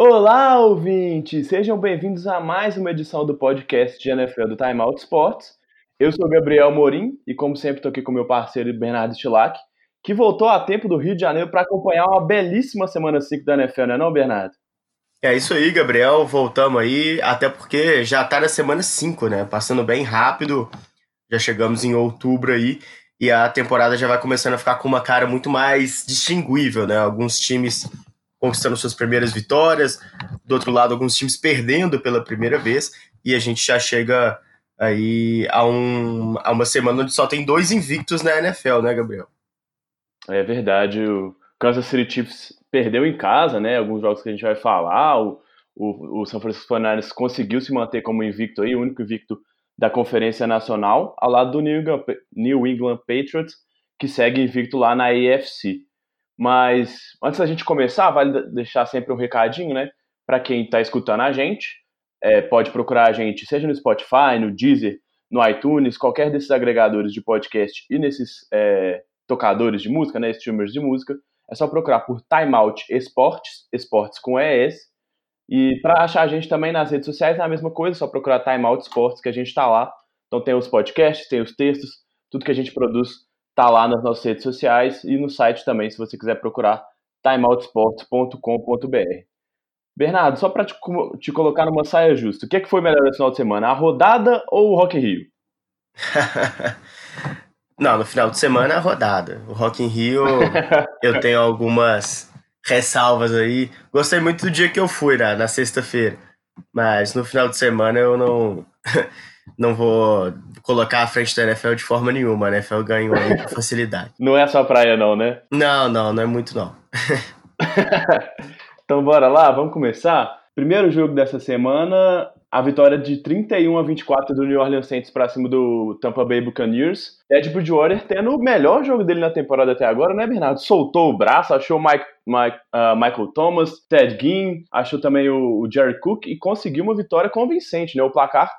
Olá, ouvintes! Sejam bem-vindos a mais uma edição do podcast de NFL do Time Out Sports. Eu sou Gabriel Morim e, como sempre, estou aqui com meu parceiro Bernardo Stilac, que voltou a tempo do Rio de Janeiro para acompanhar uma belíssima semana 5 da NFL, não é não, Bernardo? É isso aí, Gabriel. Voltamos aí, até porque já tá na semana 5, né? Passando bem rápido. Já chegamos em outubro aí e a temporada já vai começando a ficar com uma cara muito mais distinguível, né? Alguns times conquistando suas primeiras vitórias, do outro lado, alguns times perdendo pela primeira vez, e a gente já chega aí a, um, a uma semana onde só tem dois invictos na NFL, né, Gabriel? É verdade, o Kansas City Chiefs perdeu em casa, né? Alguns jogos que a gente vai falar. O, o, o San Francisco 49ers conseguiu se manter como invicto aí, o único invicto da Conferência Nacional, ao lado do New England, New England Patriots, que segue invicto lá na AFC. Mas antes da gente começar, vale deixar sempre um recadinho, né? Para quem está escutando a gente, é, pode procurar a gente, seja no Spotify, no Deezer, no iTunes, qualquer desses agregadores de podcast e nesses é, tocadores de música, né? Streamers de música. É só procurar por Timeout Esportes, esportes com ES. E para achar a gente também nas redes sociais é a mesma coisa, é só procurar Timeout Esportes que a gente está lá. Então tem os podcasts, tem os textos, tudo que a gente produz está lá nas nossas redes sociais e no site também, se você quiser procurar timeoutsports.com.br. Bernardo, só para te, te, colocar numa saia justa, o que, é que foi melhor esse final de semana, a rodada ou o Rock in Rio? Não, no final de semana a rodada. O Rock in Rio, eu tenho algumas ressalvas aí. Gostei muito do dia que eu fui, né, na sexta-feira. Mas no final de semana eu não não vou colocar à frente da NFL de forma nenhuma. A NFL ganhou aí com facilidade. Não é só praia não, né? Não, não, não é muito não. então bora lá, vamos começar? Primeiro jogo dessa semana, a vitória de 31 a 24 do New Orleans Saints para cima do Tampa Bay Buccaneers. Ed Bridgewater tendo o melhor jogo dele na temporada até agora, né, Bernardo? Soltou o braço, achou Mike, Mike, uh, Michael Thomas, Ted Ginn, achou também o, o, Jerry Cook e conseguiu uma vitória convincente, né? O placar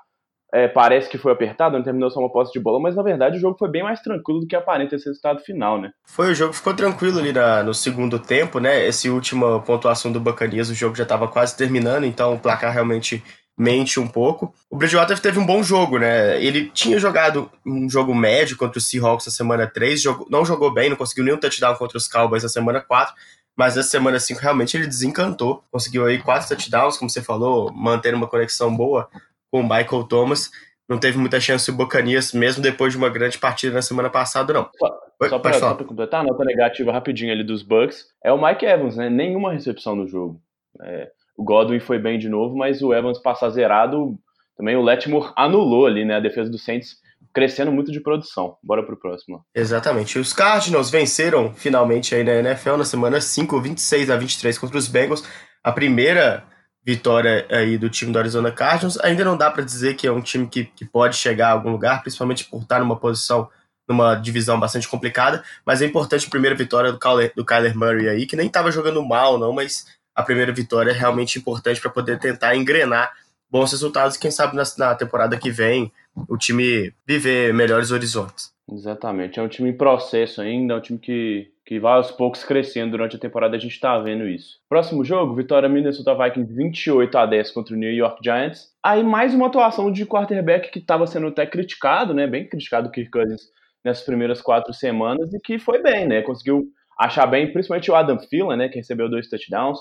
é, parece que foi apertado, não terminou só uma posse de bola, mas na verdade o jogo foi bem mais tranquilo do que aparenta esse resultado final, né? Foi, o jogo ficou tranquilo ali na, no segundo tempo, né? Essa última pontuação do Buccaneers, o jogo já estava quase terminando, então o placar realmente mente um pouco. O Bridgewater teve um bom jogo, né? Ele tinha jogado um jogo médio contra o Seahawks na semana 3, jogou, não jogou bem, não conseguiu nenhum touchdown contra os Cowboys na semana 4, mas na semana 5 realmente ele desencantou. Conseguiu aí quatro touchdowns, como você falou, manter uma conexão boa com o Michael Thomas. Não teve muita chance o Bocanias, mesmo depois de uma grande partida na semana passada, não. Só, Oi, só para completar, a nota negativa rapidinho ali dos Bucks é o Mike Evans, né? Nenhuma recepção no jogo. É, o Godwin foi bem de novo, mas o Evans passar zerado, também o Letmore anulou ali, né? A defesa do Saints crescendo muito de produção. Bora pro próximo. Exatamente. Os Cardinals venceram finalmente aí na NFL na semana 5, 26 a 23 contra os Bengals. A primeira vitória aí do time do Arizona Cardinals. Ainda não dá para dizer que é um time que, que pode chegar a algum lugar, principalmente por estar numa posição, numa divisão bastante complicada, mas é importante a primeira vitória do Kyler, do Kyler Murray aí, que nem estava jogando mal não, mas a primeira vitória é realmente importante para poder tentar engrenar bons resultados e quem sabe na, na, temporada que vem o time viver melhores horizontes. Exatamente, é um time em processo ainda, é um time que, que vai aos poucos crescendo durante a temporada, a gente está vendo isso. Próximo jogo, vitória Minnesota Vikings 28 a 10 contra o New York Giants. Aí mais uma atuação de quarterback que estava sendo até criticado, né, bem criticado o Kirk Cousins nessas primeiras quatro semanas e que foi bem, né, conseguiu achar bem, principalmente o Adam Thielen, né, que recebeu dois touchdowns,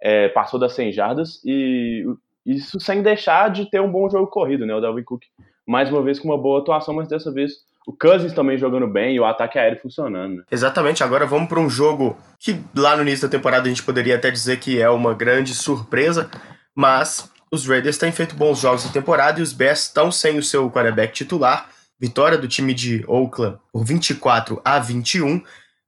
é, passou das 100 jardas e isso sem deixar de ter um bom jogo corrido, né? O Dalvin Cook mais uma vez com uma boa atuação, mas dessa vez o Cousins também jogando bem e o ataque aéreo funcionando. Né? Exatamente, agora vamos para um jogo que lá no início da temporada a gente poderia até dizer que é uma grande surpresa, mas os Raiders têm feito bons jogos na temporada e os Bears estão sem o seu quarterback titular. Vitória do time de Oakland por 24 a 21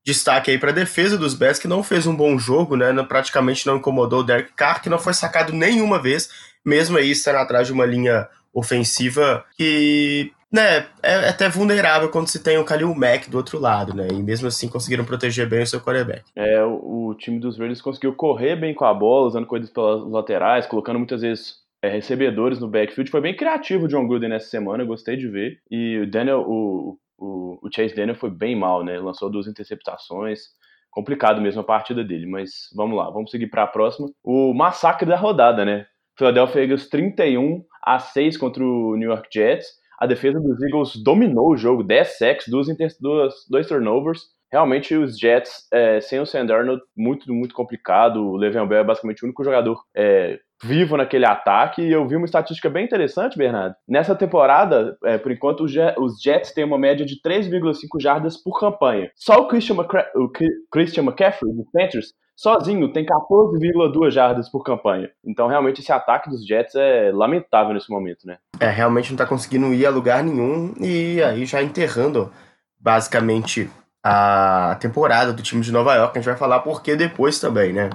destaque aí para a defesa dos Bears, que não fez um bom jogo, né? Praticamente não incomodou o Derek Carr, que não foi sacado nenhuma vez, mesmo aí estando atrás de uma linha ofensiva que né, é até vulnerável quando se tem o Khalil Mack do outro lado, né? E mesmo assim conseguiram proteger bem o seu quarterback. É, o, o time dos Raiders conseguiu correr bem com a bola, usando coisas pelas laterais, colocando muitas vezes é, recebedores no backfield. Foi bem criativo o John Gruden nessa semana, gostei de ver. E o Daniel, o, o, o Chase Daniel foi bem mal, né? Lançou duas interceptações, complicado mesmo a partida dele, mas vamos lá, vamos seguir para a próxima. O massacre da rodada, né? Philadelphia Eagles 31 a 6 contra o New York Jets. A defesa dos Eagles dominou o jogo, 10 sacks, duas, duas, dois turnovers. Realmente os Jets, é, sem o Sam Darnold, muito, muito complicado. O Le'Veon Bell é basicamente o único jogador é, vivo naquele ataque. E eu vi uma estatística bem interessante, Bernardo. Nessa temporada, é, por enquanto, os Jets têm uma média de 3,5 jardas por campanha. Só o Christian, o Christian McCaffrey, do Panthers, sozinho tem 14,2 jardas por campanha. Então, realmente, esse ataque dos Jets é lamentável nesse momento, né? É, realmente não tá conseguindo ir a lugar nenhum e aí já enterrando basicamente a temporada do time de Nova York. A gente vai falar porque depois também, né?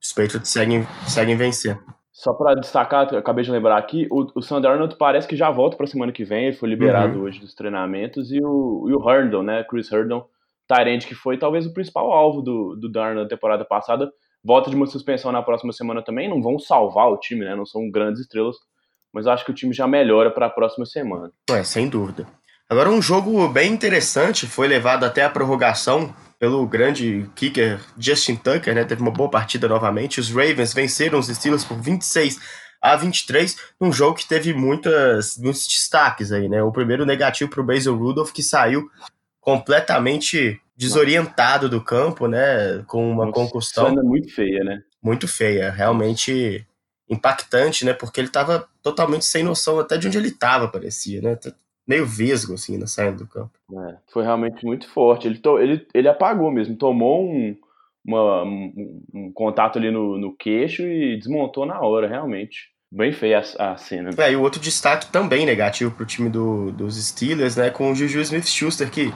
Os Patriots seguem, seguem vencer. Só para destacar, acabei de lembrar aqui, o, o Sam Darnold parece que já volta para semana que vem, ele foi liberado uhum. hoje dos treinamentos, e o, e o Herndon, né, Chris Herndon, Tyrande, que foi talvez o principal alvo do, do na temporada passada, volta de uma suspensão na próxima semana também, não vão salvar o time, né, não são grandes estrelas, mas acho que o time já melhora para a próxima semana. É, sem dúvida. Agora, um jogo bem interessante, foi levado até a prorrogação pelo grande kicker Justin Tucker, né? Teve uma boa partida novamente. Os Ravens venceram os Steelers por 26 a 23, num jogo que teve muitas, muitos destaques aí, né? O primeiro negativo para o Basil Rudolph, que saiu completamente desorientado do campo, né? Com uma Nossa, concussão. Muito feia, né? Muito feia, realmente impactante, né? Porque ele estava totalmente sem noção até de onde ele estava, parecia, né? meio vesgo, assim, na saída do campo. É, foi realmente muito forte. Ele, to, ele, ele apagou mesmo, tomou um, uma, um, um, contato ali no, no queixo e desmontou na hora, realmente. Bem feia a, a cena. É, e o outro destaque também negativo pro time do, dos Steelers, né, com o Juju Smith-Schuster, que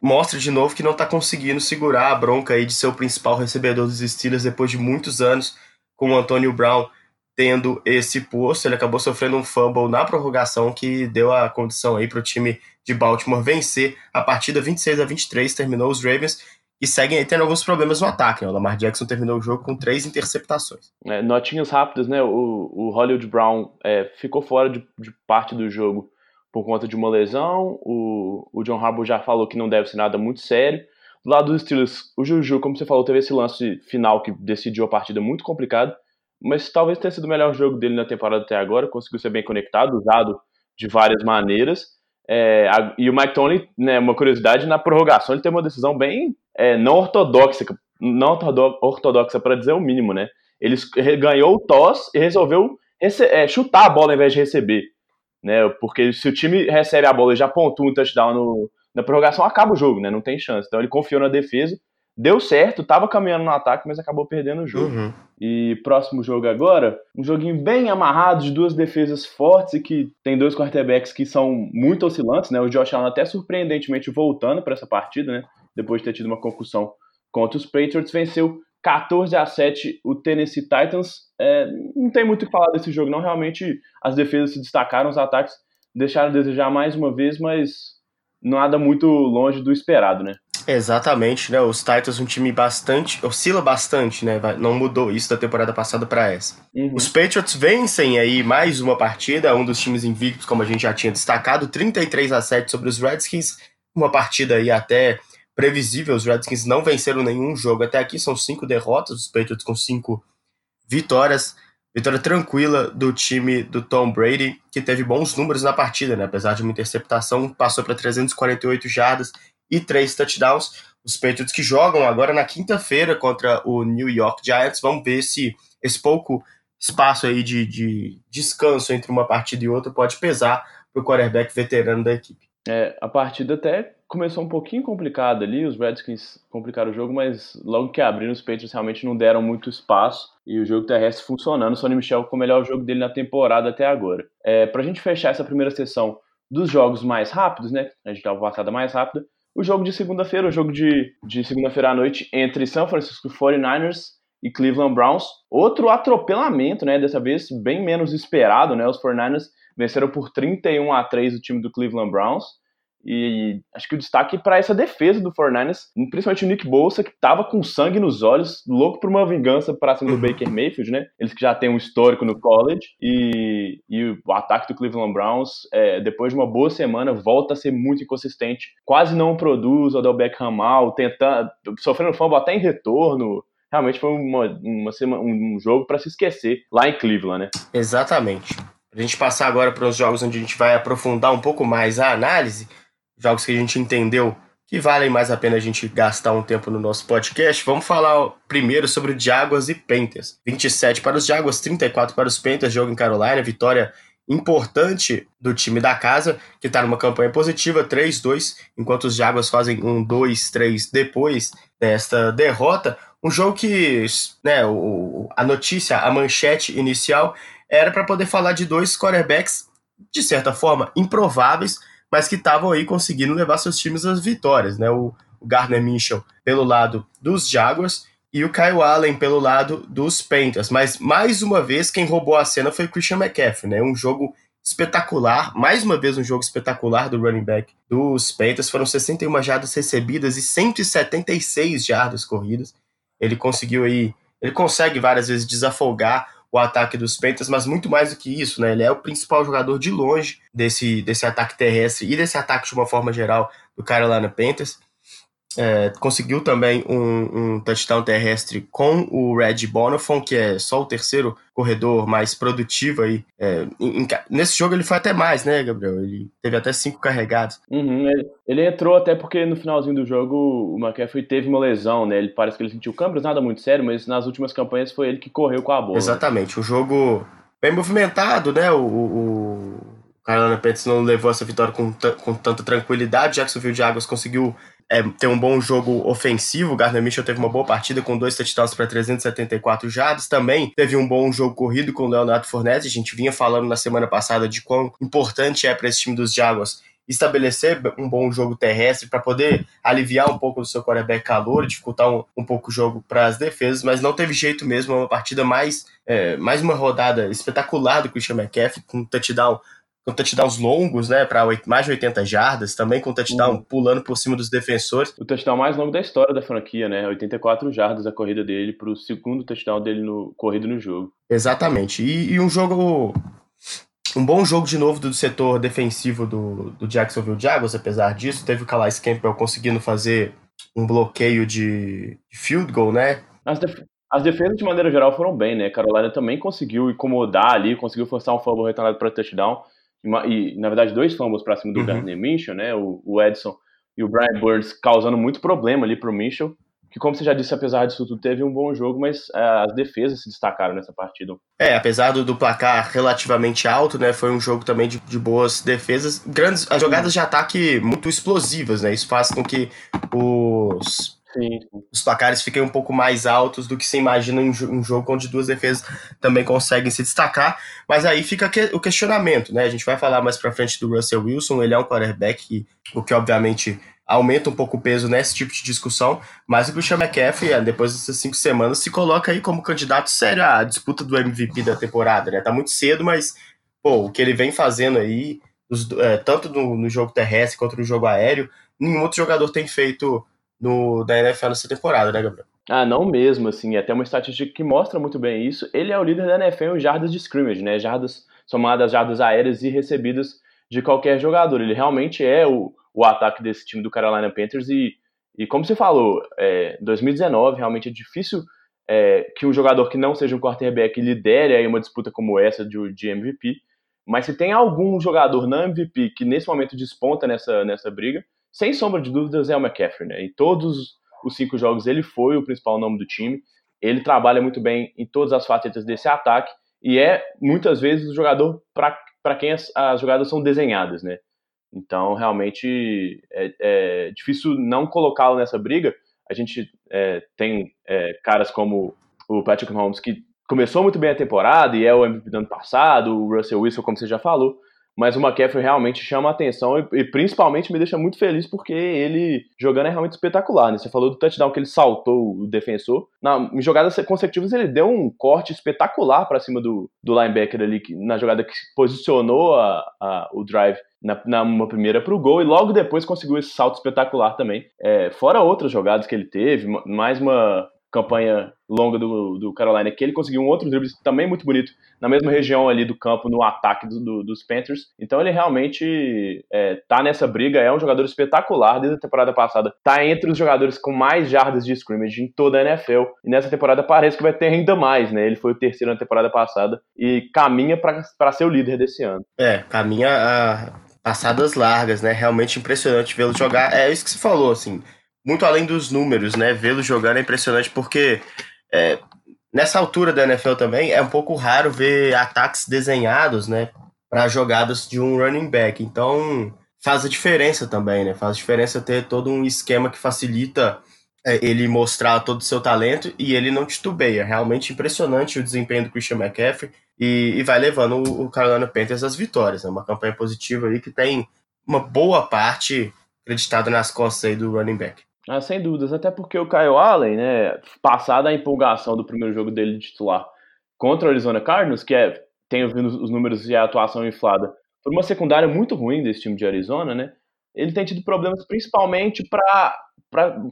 mostra de novo que não tá conseguindo segurar a bronca aí de ser o principal recebedor dos Steelers depois de muitos anos com o Antônio Brown tendo esse posto. Ele acabou sofrendo um fumble na prorrogação que deu a condição aí para o time de Baltimore vencer a partida 26 a 23. Terminou os Ravens e seguem tendo alguns problemas no ataque. Né? O Lamar Jackson terminou o jogo com três interceptações. É, notinhas rápidas, né? O, o Hollywood Brown é, ficou fora de, de, parte do jogo por conta de uma lesão. O, o John Harbaugh já falou que não deve ser nada muito sério. Do lado dos Steelers, o Juju, como você falou, teve esse lance final que decidiu a partida muito complicado mas talvez tenha sido o melhor jogo dele na temporada até agora, conseguiu ser bem conectado, usado de várias maneiras. É, a, e o Mike Tony, né, uma curiosidade, na prorrogação ele teve uma decisão bem é, não ortodoxa, não ortodoxa para dizer o mínimo, né? Ele ganhou o toss e resolveu é, chutar a bola ao invés de receber, né? Porque se o time recebe a bola e já pontua um touchdown no, na prorrogação, acaba o jogo, né? Não tem chance. Então ele confiou na defesa deu certo, tava caminhando no ataque, mas acabou perdendo o jogo. Uhum. E próximo jogo agora, um joguinho bem amarrado de duas defesas fortes e que tem dois quarterbacks que são muito oscilantes, né? O Josh Allen até surpreendentemente voltando para essa partida, né? Depois de ter tido uma concussão contra os Patriots, venceu 14 a 7 o Tennessee Titans. É, não tem muito o que falar desse jogo, não. Realmente as defesas se destacaram, os ataques deixaram a desejar mais uma vez, mas nada muito longe do esperado, né? Exatamente, né? Os Titans um time bastante, oscila bastante, né? Não mudou isso da temporada passada para essa. Uhum. Os Patriots vencem aí mais uma partida, um dos times invictos, como a gente já tinha destacado, 33 a 7 sobre os Redskins, uma partida aí até previsível. Os Redskins não venceram nenhum jogo até aqui, são cinco derrotas, os Patriots com cinco vitórias. Vitória tranquila do time do Tom Brady, que teve bons números na partida, né? Apesar de uma interceptação, passou para 348 jardas e três touchdowns. Os Patriots que jogam agora na quinta-feira contra o New York Giants. Vamos ver se esse pouco espaço aí de, de descanso entre uma partida e outra pode pesar para o quarterback veterano da equipe. É, a partida até começou um pouquinho complicada ali, os Redskins complicaram o jogo, mas logo que abriram, os Patriots realmente não deram muito espaço e o jogo terrestre funcionando. O Sonny Michel com o melhor jogo dele na temporada até agora. É, Para a gente fechar essa primeira sessão dos jogos mais rápidos, né? A gente dá uma passada mais rápida o jogo de segunda-feira, o jogo de, de segunda-feira à noite entre São Francisco 49ers e Cleveland Browns. Outro atropelamento, né? Dessa vez bem menos esperado, né? Os 49ers venceram por 31 a 3 o time do Cleveland Browns. E acho que o destaque para essa defesa do 49ers, principalmente o Nick Bolsa, que tava com sangue nos olhos, louco por uma vingança para cima do uhum. Baker Mayfield, né? Eles que já têm um histórico no college. E, e o ataque do Cleveland Browns, é, depois de uma boa semana, volta a ser muito inconsistente. Quase não produz o Odell Beckham mal, tentando, sofrendo fumble até em retorno realmente foi uma, uma semana, um jogo para se esquecer lá em Cleveland, né? Exatamente. A gente passar agora para os jogos onde a gente vai aprofundar um pouco mais a análise, jogos que a gente entendeu que valem mais a pena a gente gastar um tempo no nosso podcast. Vamos falar primeiro sobre Jaguars e Panthers. 27 para os Jaguars, 34 para os Panthers, jogo em Carolina, vitória importante do time da casa, que está numa campanha positiva, 3-2, enquanto os Jaguars fazem um 2-3 depois desta derrota. Um jogo que né, o, a notícia, a manchete inicial era para poder falar de dois quarterbacks, de certa forma, improváveis, mas que estavam aí conseguindo levar seus times às vitórias. Né? O, Gardner Minshew pelo lado dos Jaguars e o Kyle Allen pelo lado dos Panthers. Mas, mais uma vez, quem roubou a cena foi o Christian McCaffrey. Né? Um jogo espetacular, mais uma vez um jogo espetacular do running back dos Panthers. Foram 61 jardas recebidas e 176 jardas corridas. Ele conseguiu aí, ele consegue várias vezes desafogar o ataque dos Panthers, mas muito mais do que isso, né? Ele é o principal jogador de longe desse, desse ataque terrestre e desse ataque de uma forma geral do Carolina Panthers. É, conseguiu também um, um, touchdown terrestre com o Red Bonifon, que é só o terceiro corredor mais produtivo aí. É, em, em, nesse jogo ele foi até mais, né, Gabriel? Ele teve até cinco carregados. Uhum, ele, ele, entrou até porque no finalzinho do jogo o McCaffrey teve uma lesão, né? Ele parece que ele sentiu câmeras, nada muito sério, mas nas últimas campanhas foi ele que correu com a bola. Exatamente, né? um jogo bem movimentado, né? O, o, Carolina Panthers não levou essa vitória com, com tanta tranquilidade. Jacksonville Jaguars conseguiu é, ter um bom jogo ofensivo. O Gardner Mitchell teve uma boa partida com dois touchdowns para 374 jardas. Também teve um bom jogo corrido com o Leonardo Fournette. A gente vinha falando na semana passada de quão importante é para esse time dos Jaguars estabelecer um bom jogo terrestre para poder aliviar um pouco do seu quarterback calor, dificultar um, um pouco o jogo para as defesas, mas não teve jeito mesmo, é uma partida mais, é, mais uma rodada espetacular do Christian McCaffrey, com um touchdown com touchdowns longos, né, para mais de 80 jardas, também com touchdown uhum. pulando por cima dos defensores. O touchdown mais longo da história da franquia, né, 84 jardas a corrida dele para o segundo touchdown dele no corrido no jogo. Exatamente. E, e, um jogo um bom jogo de novo do setor defensivo do, do Jacksonville Jaguars, apesar disso, teve o Calais Campbell conseguindo fazer um bloqueio de field goal, né? As, def as defesas, de maneira geral, foram bem, né? Carolina também conseguiu incomodar ali, conseguiu forçar um fumble retornado para touchdown e, na verdade, dois fumbles para cima do uhum. Gardner Minshew, né? O, o, Edson e o Brian Burns causando muito problema ali pro Minshew, que, como você já disse, apesar disso tudo, teve um bom jogo, mas uh, as defesas se destacaram nessa partida. É, apesar do, do, placar relativamente alto, né? Foi um jogo também de, de boas defesas. Grandes, as jogadas de ataque muito explosivas, né? Isso faz com que os Sim. Os placares fiquem um pouco mais altos do que se imagina em um jogo onde duas defesas também conseguem se destacar. Mas aí fica o questionamento, né? A gente vai falar mais pra frente do Russell Wilson, ele é um quarterback, o que obviamente aumenta um pouco o peso nesse tipo de discussão, mas o Christian McCaffrey, depois dessas cinco semanas, se coloca aí como candidato sério à disputa do MVP da temporada, né? Tá muito cedo, mas, pô, o que ele vem fazendo aí, é, tanto no jogo terrestre quanto no jogo aéreo, nenhum outro jogador tem feito no, da NFL nessa temporada, né, Gabriel? Ah, não mesmo, assim, é até uma estatística que mostra muito bem isso. Ele é o líder da NFL em jardas de scrimmage, né, jardas somadas jardas aéreas e recebidas de qualquer jogador. Ele realmente é o, o ataque desse time do Carolina Panthers e, e como você falou, é, 2019 realmente é difícil é, que um jogador que não seja um quarterback lidere aí uma disputa como essa de, de MVP, mas se tem algum jogador na MVP que nesse momento desponta nessa, nessa briga, sem sombra de dúvidas, é o McCaffrey, né? Em todos os cinco jogos ele foi o principal nome do time. Ele trabalha muito bem em todas as facetas desse ataque e é muitas vezes o jogador para quem as, as, jogadas são desenhadas, né? Então, realmente é, é difícil não colocá-lo nessa briga. A gente é, tem é, caras como o Patrick Mahomes que começou muito bem a temporada e é o MVP do ano passado, o Russell Wilson, como você já falou, mas o McCaffrey realmente chama a atenção e, e, principalmente me deixa muito feliz porque ele jogando é realmente espetacular, né? Você falou do touchdown que ele saltou o defensor. Na, em jogadas consecutivas ele deu um corte espetacular para cima do, do linebacker ali, que, na jogada que posicionou a, a, o drive na, na uma primeira para o gol e logo depois conseguiu esse salto espetacular também. É, fora outras jogadas que ele teve, mais uma campanha longa do, do Carolina, que ele conseguiu um outro drible também muito bonito, na mesma região ali do campo, no ataque do, do, dos Panthers. Então ele realmente é, tá nessa briga, é um jogador espetacular desde a temporada passada. Tá entre os jogadores com mais jardas de scrimmage em toda a NFL. E nessa temporada parece que vai ter ainda mais, né? Ele foi o terceiro na temporada passada e caminha para ser o líder desse ano. É, caminha a passadas largas, né? Realmente impressionante vê-lo jogar. É isso que você falou, assim muito além dos números, né? Vê-lo jogando é impressionante porque é, nessa altura da NFL também é um pouco raro ver ataques desenhados, né? Para jogadas de um running back. Então faz a diferença também, né? Faz a diferença ter todo um esquema que facilita é, ele mostrar todo o seu talento e ele não titubeia. Realmente impressionante o desempenho do Christian McCaffrey e, e vai levando o, o Carolina Panthers às vitórias. Né? Uma campanha positiva aí que tem uma boa parte acreditada nas costas aí do running back. Ah, sem dúvidas, até porque o Kyle Allen, né, passada a empolgação do primeiro jogo dele de titular contra o Arizona Cardinals, que é, tem ouvido os números e a atuação inflada, por uma secundária muito ruim desse time de Arizona, né, ele tem tido problemas principalmente para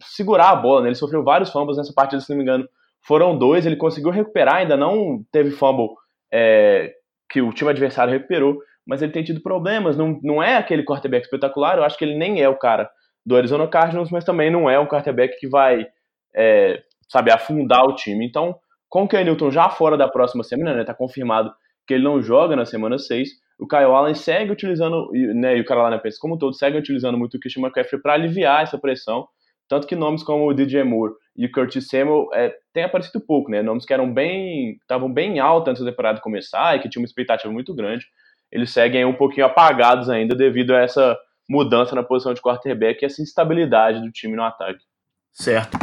segurar a bola, né, ele sofreu vários fumbles nessa partida, se não me engano, foram dois, ele conseguiu recuperar, ainda não teve fumble é, que o time adversário recuperou, mas ele tem tido problemas, não, não é aquele quarterback espetacular, eu acho que ele nem é o cara do Arizona Cardinals, mas também não é um quarterback que vai, é, sabe, afundar o time. Então, com o Ken Newton já fora da próxima semana, né, tá confirmado que ele não joga na semana 6, o Kyle Allen segue utilizando, né, e o Carolina Panthers como todo, segue utilizando muito o Christian McCaffrey para aliviar essa pressão, tanto que nomes como o DJ Moore e o Curtis Samuel é, têm aparecido pouco, né, nomes que eram bem, estavam bem altos antes da temporada começar e que tinham uma expectativa muito grande, eles seguem um pouquinho apagados ainda devido a essa mudança na posição de quarterback e essa instabilidade do time no ataque. Certo.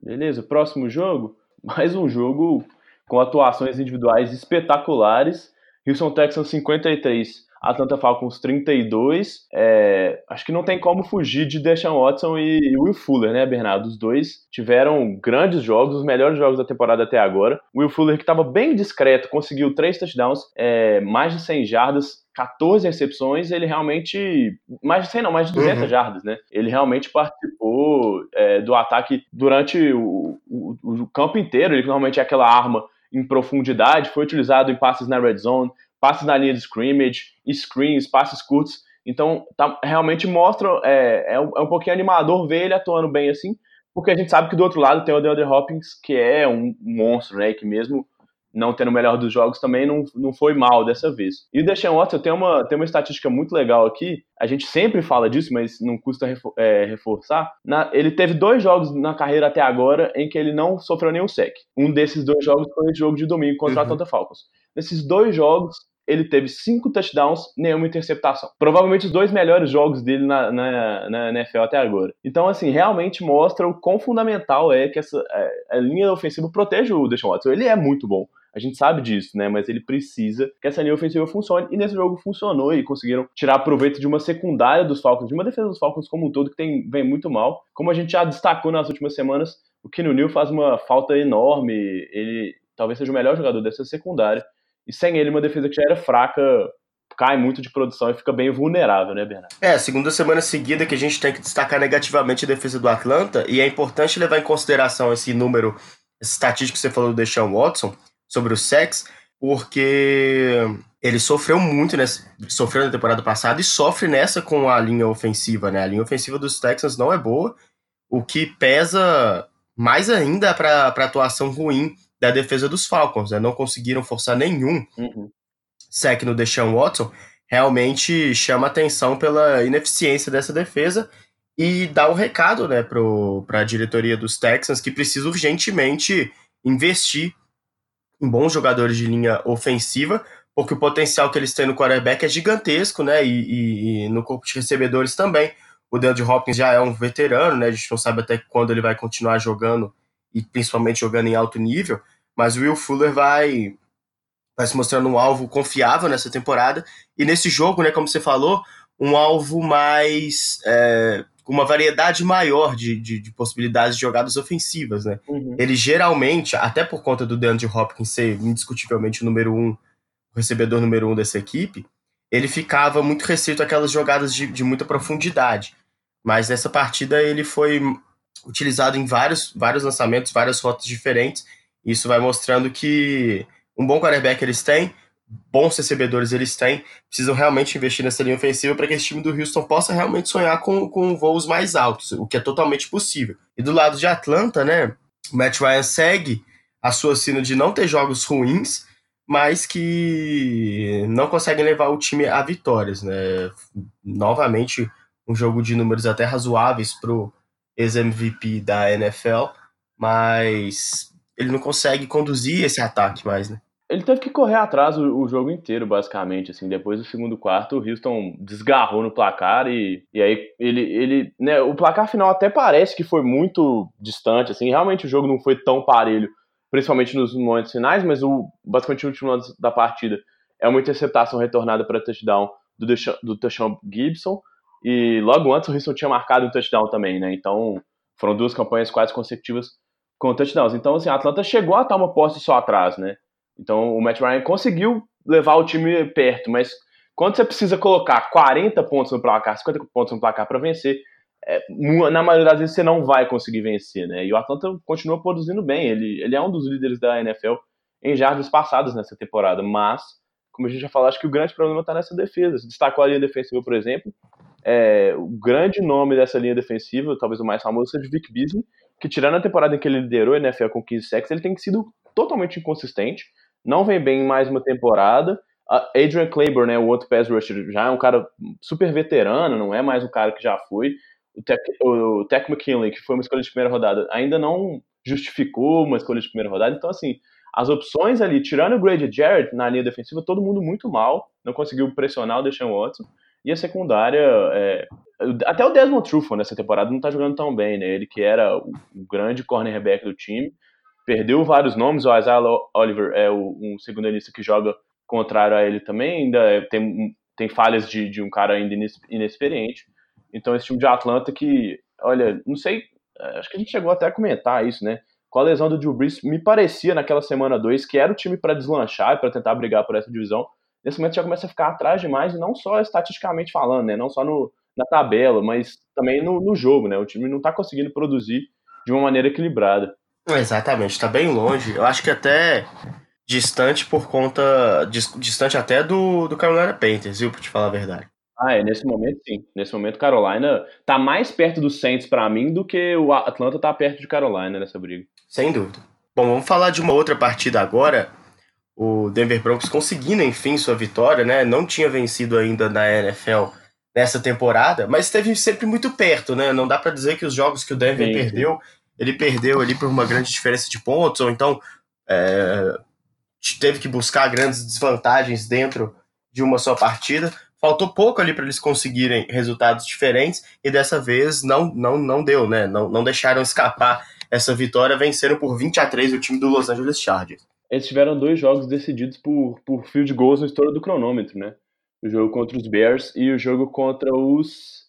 Beleza, próximo jogo, mais um jogo com atuações individuais espetaculares. Houston Texans 53, Atlanta Falcons 32. É, acho que não tem como fugir de Deshaun Watson e Will Fuller, né, Bernardo? Os dois tiveram grandes jogos, os melhores jogos da temporada até agora. Will Fuller, que estava bem discreto, conseguiu três touchdowns, é, mais de 100 jardas, 14 recepções, ele realmente. Mais de 100, não, mais de 200 uhum. jardas, né? Ele realmente participou é, do ataque durante o, o, o, campo inteiro. Ele normalmente é aquela arma em profundidade, foi utilizado em passes na red zone, passes na linha de scrimmage, screens, passes curtos. Então, tá, realmente mostra. É, é, um, é um pouquinho animador ver ele atuando bem assim, porque a gente sabe que do outro lado tem o DeAndre Hopkins, que é um monstro, né? Que mesmo não tendo o melhor dos jogos também não, não foi mal dessa vez. E o Deshaun Watson tem uma, tem uma estatística muito legal aqui, a gente sempre fala disso, mas não custa refor é, reforçar. Na, ele teve dois jogos na carreira até agora em que ele não sofreu nenhum sec. Um desses dois jogos foi o jogo de domingo contra uhum. o Atlanta Falcons. Nesses dois jogos, ele teve cinco touchdowns, nenhuma interceptação. Provavelmente os dois melhores jogos dele na, na, na NFL até agora. Então, assim, realmente mostra o quão fundamental é que essa a, a linha ofensiva proteja o Deshaun Watson. Ele é muito bom. A gente sabe disso, né? Mas ele precisa que essa linha ofensiva funcione. E nesse jogo funcionou e conseguiram tirar proveito de uma secundária dos Falcons, de uma defesa dos Falcons como um todo, que tem, vem muito mal. Como a gente já destacou nas últimas semanas, o Kino Neal faz uma falta enorme. Ele talvez seja o melhor jogador dessa secundária. E sem ele, uma defesa que já era fraca cai muito de produção e fica bem vulnerável, né, Bernardo? É, segunda semana seguida que a gente tem que destacar negativamente a defesa do Atlanta, e é importante levar em consideração esse número, esse estatístico que você falou do Deshaun Watson, sobre o Sex, porque ele sofreu muito, nessa, sofreu na temporada passada e sofre nessa com a linha ofensiva, né? A linha ofensiva dos Texans não é boa, o que pesa mais ainda para a atuação ruim da defesa dos Falcons, né? Não conseguiram forçar nenhum uhum. sec no Deshaun Watson, realmente chama atenção pela ineficiência dessa defesa e dá um recado né, para a diretoria dos Texans que precisa urgentemente investir em bons jogadores de linha ofensiva, porque o potencial que eles têm no quarterback é gigantesco, né? E, e, e no corpo de recebedores também. O DeAndre Hopkins já é um veterano, né? A gente não sabe até quando ele vai continuar jogando e principalmente jogando em alto nível, mas o Will Fuller vai vai se mostrando um alvo confiável nessa temporada. E nesse jogo, né, como você falou, um alvo mais. É, com uma variedade maior de, de, de, possibilidades de jogadas ofensivas, né? Uhum. Ele geralmente, até por conta do DeAndre Hopkins ser indiscutivelmente o número um, o recebedor número um dessa equipe, ele ficava muito restrito àquelas jogadas de, de muita profundidade. Mas nessa partida ele foi utilizado em vários, vários lançamentos, várias rotas diferentes. Isso vai mostrando que um bom quarterback eles têm, bons recebedores eles têm, precisam realmente investir nessa linha ofensiva para que esse time do Houston possa realmente sonhar com, com voos mais altos, o que é totalmente possível. E do lado de Atlanta, né, o Matt Ryan segue a sua sina de não ter jogos ruins, mas que não conseguem levar o time a vitórias, né? Novamente, um jogo de números até razoáveis pro ex-MVP da NFL, mas ele não consegue conduzir esse ataque mais, né? Ele teve que correr atrás o, o, jogo inteiro, basicamente. Assim, depois do segundo quarto, o Houston desgarrou no placar e, e aí ele, ele, né, o placar final até parece que foi muito distante, assim, realmente o jogo não foi tão parelho, principalmente nos momentos finais, mas o basicamente o último lance da partida é uma interceptação retornada para touchdown do Deshaun, do Gibson e logo antes o Houston tinha marcado um touchdown também, né? Então foram duas campanhas quase consecutivas com touchdowns. Então assim, a Atlanta chegou a estar uma posse só atrás, né? Então o Matt Ryan conseguiu levar o time perto, mas quando você precisa colocar 40 pontos no placar, 50 pontos no placar para vencer, é, na maioria das vezes você não vai conseguir vencer, né? E o Atlanta continua produzindo bem, ele, ele é um dos líderes da NFL em jardas passadas nessa temporada, mas, como a gente já falou, acho que o grande problema está nessa defesa. Se destacou a linha defensiva, por exemplo, é, o grande nome dessa linha defensiva, talvez o mais famoso, seja o Vic Beasley, que tirando a temporada em que ele liderou a NFL com 15 sacks, ele tem sido totalmente inconsistente não vem bem em mais uma temporada. A Adrian Claiborne, né, o outro pass rusher, já é um cara super veterano, não é mais um cara que já foi. O Tech, o Tech McKinley, que foi uma escolha de primeira rodada, ainda não justificou uma escolha de primeira rodada. Então, assim, as opções ali, tirando o Grady Jarrett na linha defensiva, todo mundo muito mal, não conseguiu pressionar o Deshaun Watson. E a secundária, é, até o Desmond Trufant nessa temporada não tá jogando tão bem, né? Ele que era o grande cornerback do time, perdeu vários nomes. O Isaiah Oliver é o, um segundo lista que joga contrário a ele também, ainda é, tem, tem falhas de, de um cara ainda inexperiente. Então, esse time de Atlanta que, olha, não sei, é, acho que a gente chegou até a comentar isso, né? Com a lesão do Drew Brees, me parecia naquela semana 2 que era o time para deslanchar e para tentar brigar por essa divisão. Nesse momento já começa a ficar atrás demais, e não só estatisticamente falando, né? Não só no, na tabela, mas também no, no jogo, né? O time não está conseguindo produzir de uma maneira equilibrada. Exatamente, está bem longe. Eu acho que até distante por conta. distante até do, do Carolina Panthers, viu? Pra te falar a verdade. Ah, é, nesse momento sim. Nesse momento, Carolina tá mais perto do Saints para mim do que o Atlanta tá perto de Carolina nessa briga. Sem dúvida. Bom, vamos falar de uma outra partida agora. O Denver Broncos conseguindo, enfim, sua vitória, né? Não tinha vencido ainda na NFL nessa temporada, mas esteve sempre muito perto, né? Não dá para dizer que os jogos que o Denver sim, perdeu sim ele perdeu ali por uma grande diferença de pontos, ou então é, teve que buscar grandes desvantagens dentro de uma só partida. Faltou pouco ali para eles conseguirem resultados diferentes e dessa vez não não, não deu, né? Não, não deixaram escapar essa vitória, venceram por 20 a 3 o time do Los Angeles Chargers. Eles tiveram dois jogos decididos por, por field goals no estouro do cronômetro, né? O jogo contra os Bears e o jogo contra os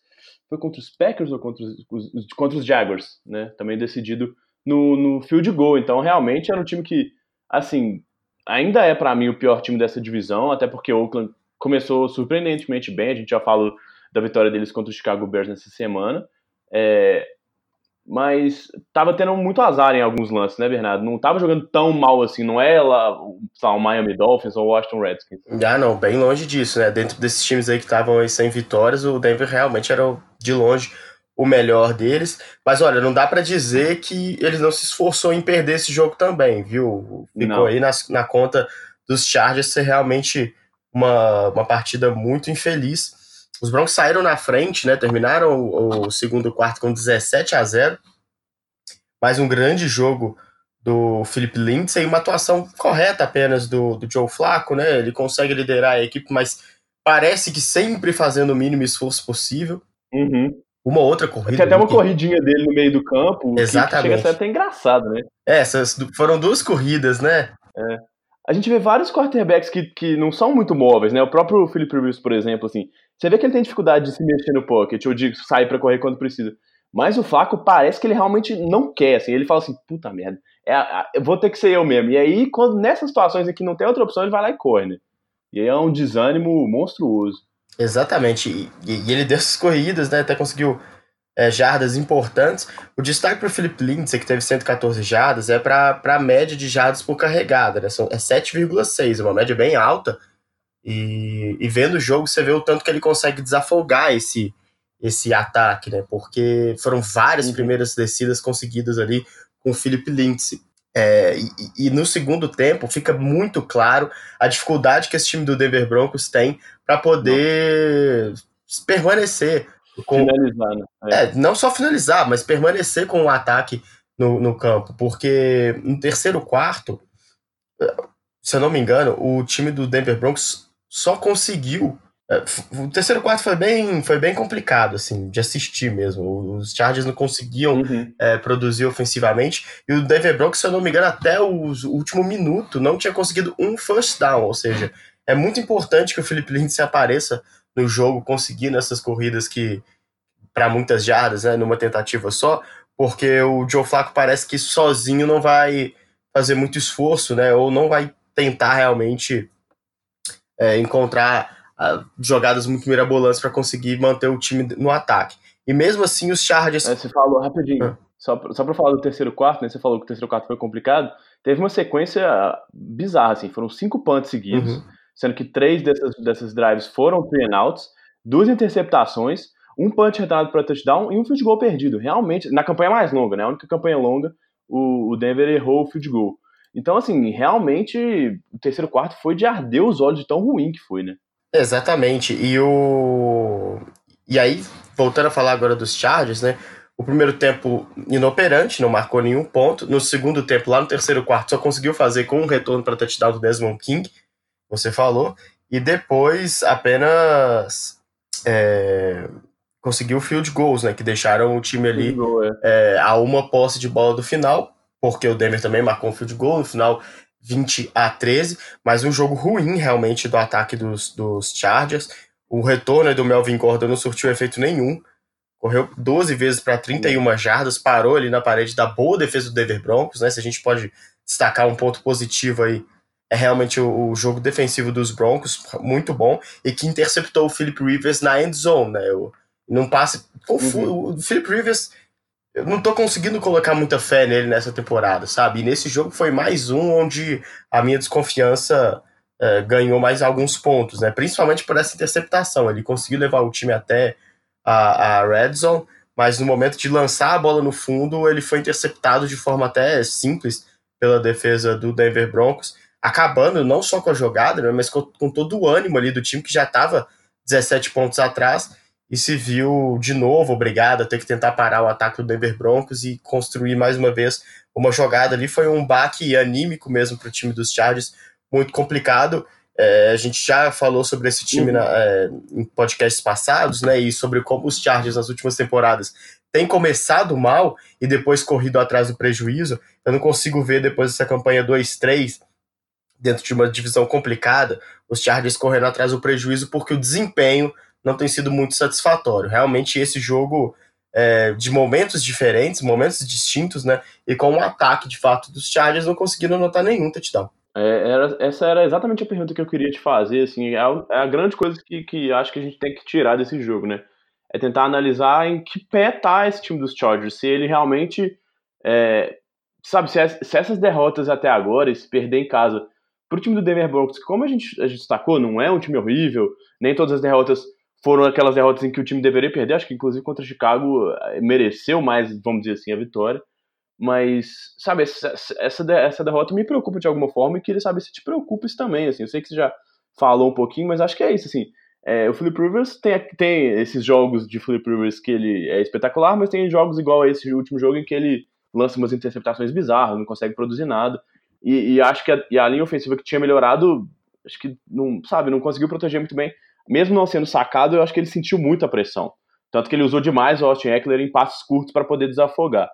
foi contra os Packers ou contra os, os, contra os Jaguars, né? Também decidido no, no field goal. Então, realmente era um time que, assim, ainda é para mim o pior time dessa divisão, até porque o Oakland começou surpreendentemente bem. A gente já falou da vitória deles contra o Chicago Bears nessa semana. É, mas tava tendo muito azar em alguns lances, né, Bernardo? Não tava jogando tão mal assim, não é lá, lá o Miami Dolphins ou o Washington Redskins. Ah, não, bem longe disso, né? Dentro desses times aí que estavam sem vitórias, o Denver realmente era de longe o melhor deles. Mas olha, não dá para dizer que eles não se esforçou em perder esse jogo também, viu? Ficou não. aí na, na conta dos Chargers ser realmente uma, uma partida muito infeliz. Os Broncos saíram na frente, né? Terminaram o, o segundo quarto com 17 a 0. Mais um grande jogo do Felipe Lindsay, uma atuação correta apenas do, do Joe Flacco, né? Ele consegue liderar a equipe, mas parece que sempre fazendo o mínimo esforço possível. Uhum. Uma outra corrida. Tem até uma que... corridinha dele no meio do campo. Exatamente. Que chega a ser até engraçado, né? É, essas foram duas corridas, né? É. a gente vê vários quarterbacks que, que não são muito móveis, né? O próprio Philip Rivers, por exemplo, assim, você vê que ele tem dificuldade de se mexer no pocket ou de sair para correr quando precisa. Mas o Flaco parece que ele realmente não quer, assim. Ele fala assim, puta merda, é, eu vou ter que ser eu mesmo. E aí, quando nessas situações em que não tem outra opção, ele vai lá e corre, né? E aí é um desânimo monstruoso. Exatamente. E, e ele deu essas corridas, né? Até conseguiu é, jardas importantes. O destaque para Felipe Lindsay, que teve 114 jardas, é para a média de jardas por carregada, né? São, é 7,6, uma média bem alta. E, e vendo o jogo, você vê o tanto que ele consegue desafogar esse, esse ataque, né? Porque foram várias uhum. primeiras descidas conseguidas ali com o Felipe Lindsay. É, e, e, no segundo tempo fica muito claro a dificuldade que esse time do Denver Broncos tem para poder não. permanecer. Com, finalizar, né? É. é. não só finalizar, mas permanecer com o ataque no, no campo. Porque no terceiro quarto, se eu não me engano, o time do Denver Broncos só conseguiu é, o terceiro quarto foi bem, foi bem complicado, assim, de assistir mesmo. Os Chargers não conseguiam uhum. é, produzir ofensivamente. E o Denver Broncos, se eu não me engano, até o último minuto não tinha conseguido um first down. Ou seja, é muito importante que o Felipe Lindsay apareça no jogo, conseguindo essas corridas que, para muitas jardas, né, numa tentativa só, porque o Joe Flacco parece que sozinho não vai fazer muito esforço, né, ou não vai tentar realmente é, encontrar jogadas muito mirabolantes para conseguir manter o time no ataque. E mesmo assim, os Chargers. É, você falou rapidinho, ah. só, só para falar do terceiro quarto, né? Você falou que o terceiro quarto foi complicado. Teve uma sequência bizarra, assim. Foram cinco punts seguidos, uhum. sendo que três dessas, dessas drives foram three and outs, duas interceptações, um punch retornado para touchdown e um field goal perdido. Realmente, na campanha mais longa, né? A única campanha longa, o, o Denver errou o field goal. Então, assim, realmente, o terceiro quarto foi de arder os olhos de tão ruim que foi, né? Exatamente. E o. E aí, voltando a falar agora dos Chargers, né? O primeiro tempo inoperante, não marcou nenhum ponto. No segundo tempo, lá no terceiro quarto, só conseguiu fazer com um retorno para touchdown do Desmond King, você falou. E depois apenas é, conseguiu field goals, né? Que deixaram o time ali é. É, a uma posse de bola do final, porque o Denver também marcou um field goal. No final, 20 a 13, mas um jogo ruim realmente do ataque dos, dos Chargers. O retorno do Melvin Gordon não surtiu efeito nenhum. Correu 12 vezes para 31 jardas, parou ali na parede da boa defesa do Denver Broncos, né? Se a gente pode destacar um ponto positivo aí, é realmente o, o jogo defensivo dos Broncos, muito bom, e que interceptou o Philip Rivers na end zone, né? Eu, não passe confuso. Uhum. O Philip Rivers eu não tô conseguindo colocar muita fé nele nessa temporada, sabe? E nesse jogo foi mais um onde a minha desconfiança é, ganhou mais alguns pontos, né? Principalmente por essa interceptação. Ele conseguiu levar o time até a, a red zone, mas no momento de lançar a bola no fundo, ele foi interceptado de forma até simples pela defesa do Denver Broncos, acabando não só com a jogada, né, mas com, com todo o ânimo ali do time que já estava 17 pontos atrás e se viu de novo obrigado a ter que tentar parar o ataque do Denver Broncos e construir mais uma vez uma jogada ali. Foi um baque anímico mesmo para o time dos Chargers, muito complicado. É, a gente já falou sobre esse time uhum. na, é, em podcasts passados, né? E sobre como os Chargers nas últimas temporadas têm começado mal e depois corrido atrás do prejuízo. Eu não consigo ver depois dessa campanha 2-3 dentro de uma divisão complicada, os Chargers correndo atrás do prejuízo porque o desempenho não tem sido muito satisfatório. Realmente esse jogo é, de momentos diferentes, momentos distintos, né? E com um ataque de fato dos Chargers não conseguiram anotar nenhum touchdown. É, era, essa era exatamente a pergunta que eu queria te fazer, assim, é a, é a grande coisa que, que acho que a gente tem que tirar desse jogo, né? É tentar analisar em que pé tá esse time dos Chargers, se ele realmente, é, sabe, se, se, essas derrotas até agora, esse perder em casa pro time do Denver Broncos, como a gente, a gente destacou, não é um time horrível, nem todas as derrotas foram aquelas derrotas em que o time deveria perder, acho que inclusive contra Chicago eh, mereceu mais, vamos dizer assim, a vitória. Mas, sabe, essa, essa, essa derrota me preocupa de alguma forma e queria saber se te preocupa isso também, assim. Eu sei que você já falou um pouquinho, mas acho que é isso, assim. É, o Philip Rivers tem, tem esses jogos de Philip Rivers que ele é espetacular, mas tem jogos igual a esse último jogo em que ele lança umas interceptações bizarras, não consegue produzir nada. E, e acho que a, a linha ofensiva que tinha melhorado, acho que não, sabe, não conseguiu proteger muito bem mesmo não sendo sacado, eu acho que ele sentiu muita pressão. Tanto que ele usou demais o Austin Eckler em passos curtos para poder desafogar.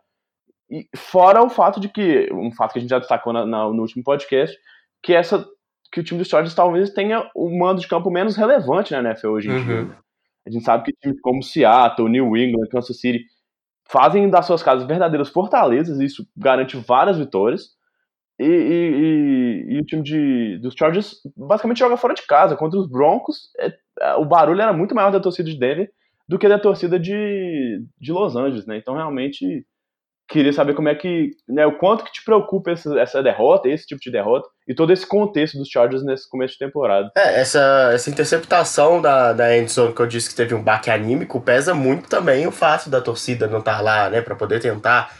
E fora o fato de que, um fato que a gente já destacou na, na, no último podcast, que essa que o time dos Chargers talvez tenha o mando de campo menos relevante na NFL hoje em uhum. dia. A gente sabe que times como Seattle, New England, Kansas City fazem das suas casas verdadeiras fortalezas, e isso garante várias vitórias. E, e, e, e, o time de, dos Chargers basicamente joga fora de casa. Contra os Broncos, é, o barulho era muito maior da torcida de Denver do que da torcida de, de Los Angeles, né? Então, realmente, queria saber como é que, né, o quanto que te preocupa essa, essa derrota, esse tipo de derrota, e todo esse contexto dos Chargers nesse começo de temporada. É, essa, essa interceptação da, da Endzone que eu disse que teve um baque anímico, pesa muito também o fato da torcida não estar tá lá, né, para poder tentar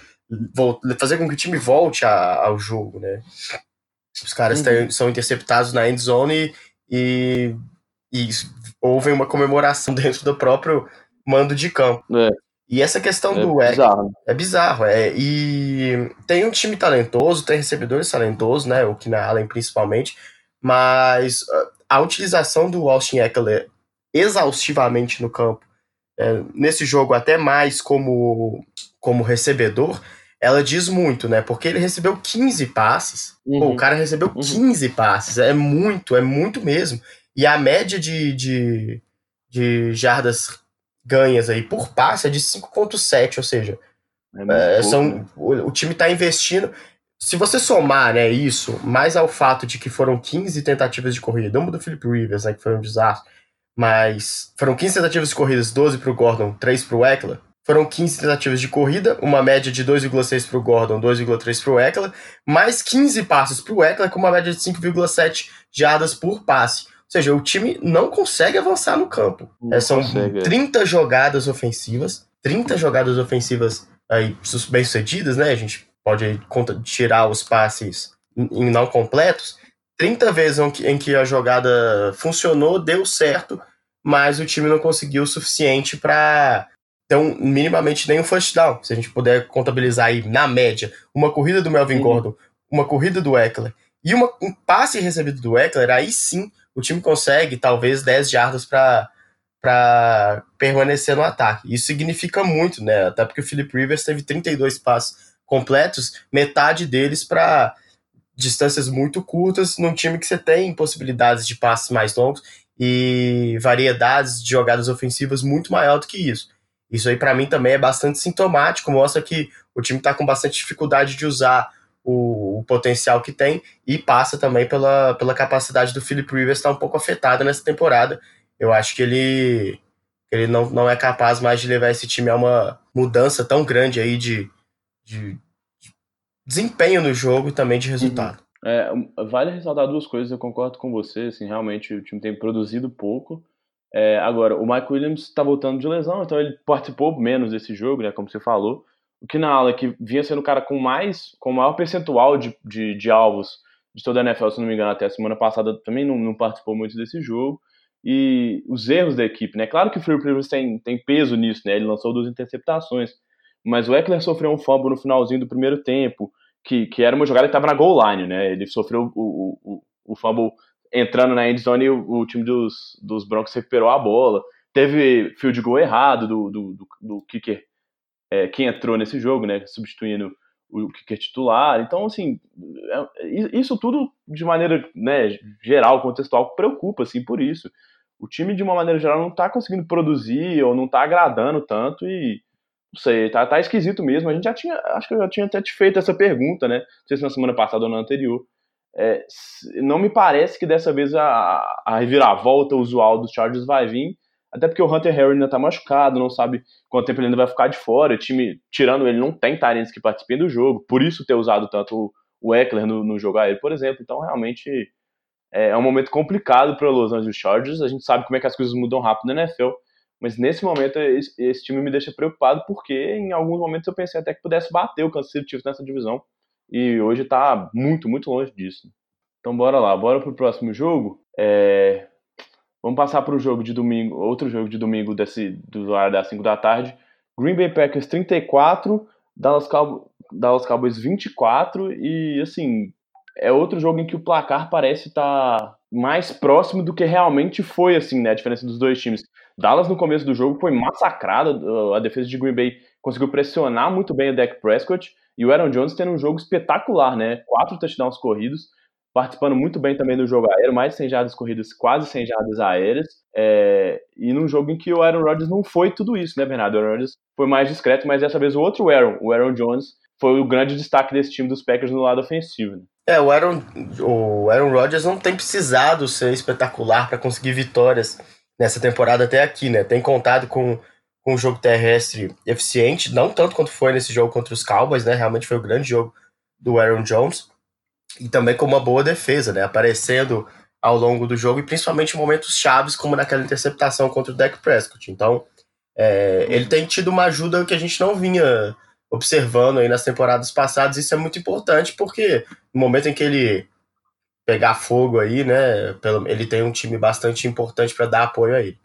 fazer com que o time volte a, ao jogo, né. Os caras uhum. têm, são interceptados na endzone e, e, e houve uma comemoração dentro do próprio mando de campo. É. E essa questão é do bizarro. É, é bizarro, é. E tem um time talentoso, tem recebedores talentosos, né? O Kina Allen principalmente, mas a utilização do Austin Eckler exaustivamente no campo, é, nesse jogo até mais como, como recebedor, ela diz muito, né? Porque ele recebeu 15 passes. Uhum. Pô, o cara recebeu uhum. 15 passes. É muito, é muito mesmo. E a média de, de, de jardas ganhas aí por passe é de 5.7, ou seja, é é, são, né? o, o, time está investindo. Se você somar né, isso, mais ao fato de que foram 15 tentativas de corrida, uma do Philip Rivers, né, que foi um desastre, mas foram 15 tentativas de corridas, 12 para o Gordon, 3 para o Eckler. Foram 15 tentativas de corrida, uma média de 2,6 para o Gordon, 2,3 para o Eckler, mais 15 passes para o Eckler, com uma média de 5,7 jardas por passe seja, o time não consegue avançar no campo. É, são consegue. 30 é. jogadas ofensivas, 30 jogadas ofensivas aí bem-sucedidas, né? A gente pode tirar os passes em não completos. 30 vezes em que a jogada funcionou, deu certo, mas o time não conseguiu o suficiente para um, minimamente nenhum first down. Se a gente puder contabilizar aí, na média, uma corrida do Melvin uhum. Gordon, uma corrida do Eckler e uma, um passe recebido do Eckler, aí sim o time consegue talvez 10 jardas para para permanecer no ataque. Isso significa muito, né? Até porque o Philip Rivers teve 32 passes completos, metade deles para distâncias muito curtas, num time que você tem possibilidades de passes mais longos e variedades de jogadas ofensivas muito maior do que isso. Isso aí para mim também é bastante sintomático, mostra que o time está com bastante dificuldade de usar o, o, potencial que tem e passa também pela, pela capacidade do Philip Rivers estar um pouco afetada nessa temporada. Eu acho que ele, ele não, não é capaz mais de levar esse time a uma mudança tão grande aí de, de, de desempenho no jogo e também de resultado. É, vale ressaltar duas coisas, eu concordo com você, assim, realmente o time tem produzido pouco. É, agora, o Mike Williams está voltando de lesão, então ele participou menos desse jogo, né, como você falou o que na aula que vinha sendo o cara com mais, com maior percentual de, de, de, alvos de toda a NFL, se não me engano, até a semana passada também não, não participou muito desse jogo. E os erros da equipe, né? Claro que o Philip Rivers tem, tem peso nisso, né? Ele lançou duas interceptações, mas o Eckler sofreu um fumble no finalzinho do primeiro tempo, que, que era uma jogada que estava na goal line, né? Ele sofreu o, o, o fumble entrando na endzone o, o time dos, dos Broncos recuperou a bola. Teve field goal errado do, do, do, do kicker é, quem entrou nesse jogo, né, substituindo o kicker titular. Então, assim, é, isso tudo de maneira né, geral, contextual, preocupa, assim, por isso. O time, de uma maneira geral, não está conseguindo produzir ou não está agradando tanto e, não sei, tá, tá esquisito mesmo. A gente já tinha, acho que eu já tinha até te feito essa pergunta, né, não sei se na semana passada ou na anterior. É, não me parece que dessa vez a, a reviravolta usual dos Chargers vai vir, até porque o Hunter Harry ainda tá machucado, não sabe quanto tempo ele ainda vai ficar de fora. O time, tirando ele, não tem Tyrants que participem do jogo. Por isso ter usado tanto o Eckler no, no jogo aéreo, por exemplo. Então, realmente, é, é um momento complicado para Los Angeles Chargers. A gente sabe como é que as coisas mudam rápido na NFL. Mas nesse momento, esse, esse time me deixa preocupado, porque em alguns momentos eu pensei até que pudesse bater o Kansas City Chiefs nessa divisão. E hoje tá muito, muito longe disso. Então bora lá, bora pro próximo jogo. É, Vamos passar para o jogo de domingo, outro jogo de domingo desse, do horário das 5 da tarde. Green Bay Packers 34, Dallas, Cow Dallas Cowboys 24 e assim, é outro jogo em que o placar parece estar tá mais próximo do que realmente foi assim, né, a diferença dos dois times. Dallas no começo do jogo foi massacrada, a defesa de Green Bay conseguiu pressionar muito bem o Dak Prescott e o Aaron Jones tendo um jogo espetacular, né? Quatro touchdowns corridos participando muito bem também do jogo aéreo, mais de 100 jardas corridas, quase 100 jardas aéreas, é, e num jogo em que o Aaron Rodgers não foi tudo isso, né, Bernardo? O Aaron Rodgers foi mais discreto, mas dessa vez o outro Aaron, o Aaron Jones, foi o grande destaque desse time dos Packers no lado ofensivo. Né? É, o Aaron, o Aaron Rodgers não tem precisado ser espetacular para conseguir vitórias nessa temporada até aqui, né? Tem contado com, com um jogo terrestre eficiente, não tanto quanto foi nesse jogo contra os Cowboys, né? Realmente foi o grande jogo do Aaron Jones e também com uma boa defesa, né? Aparecendo ao longo do jogo e principalmente em momentos chaves, como naquela interceptação contra o Dak Prescott. Então, é, ele tem tido uma ajuda que a gente não vinha observando aí nas temporadas passadas. Isso é muito importante porque no momento em que ele pegar fogo aí, né, ele tem um time bastante importante para dar apoio a ele.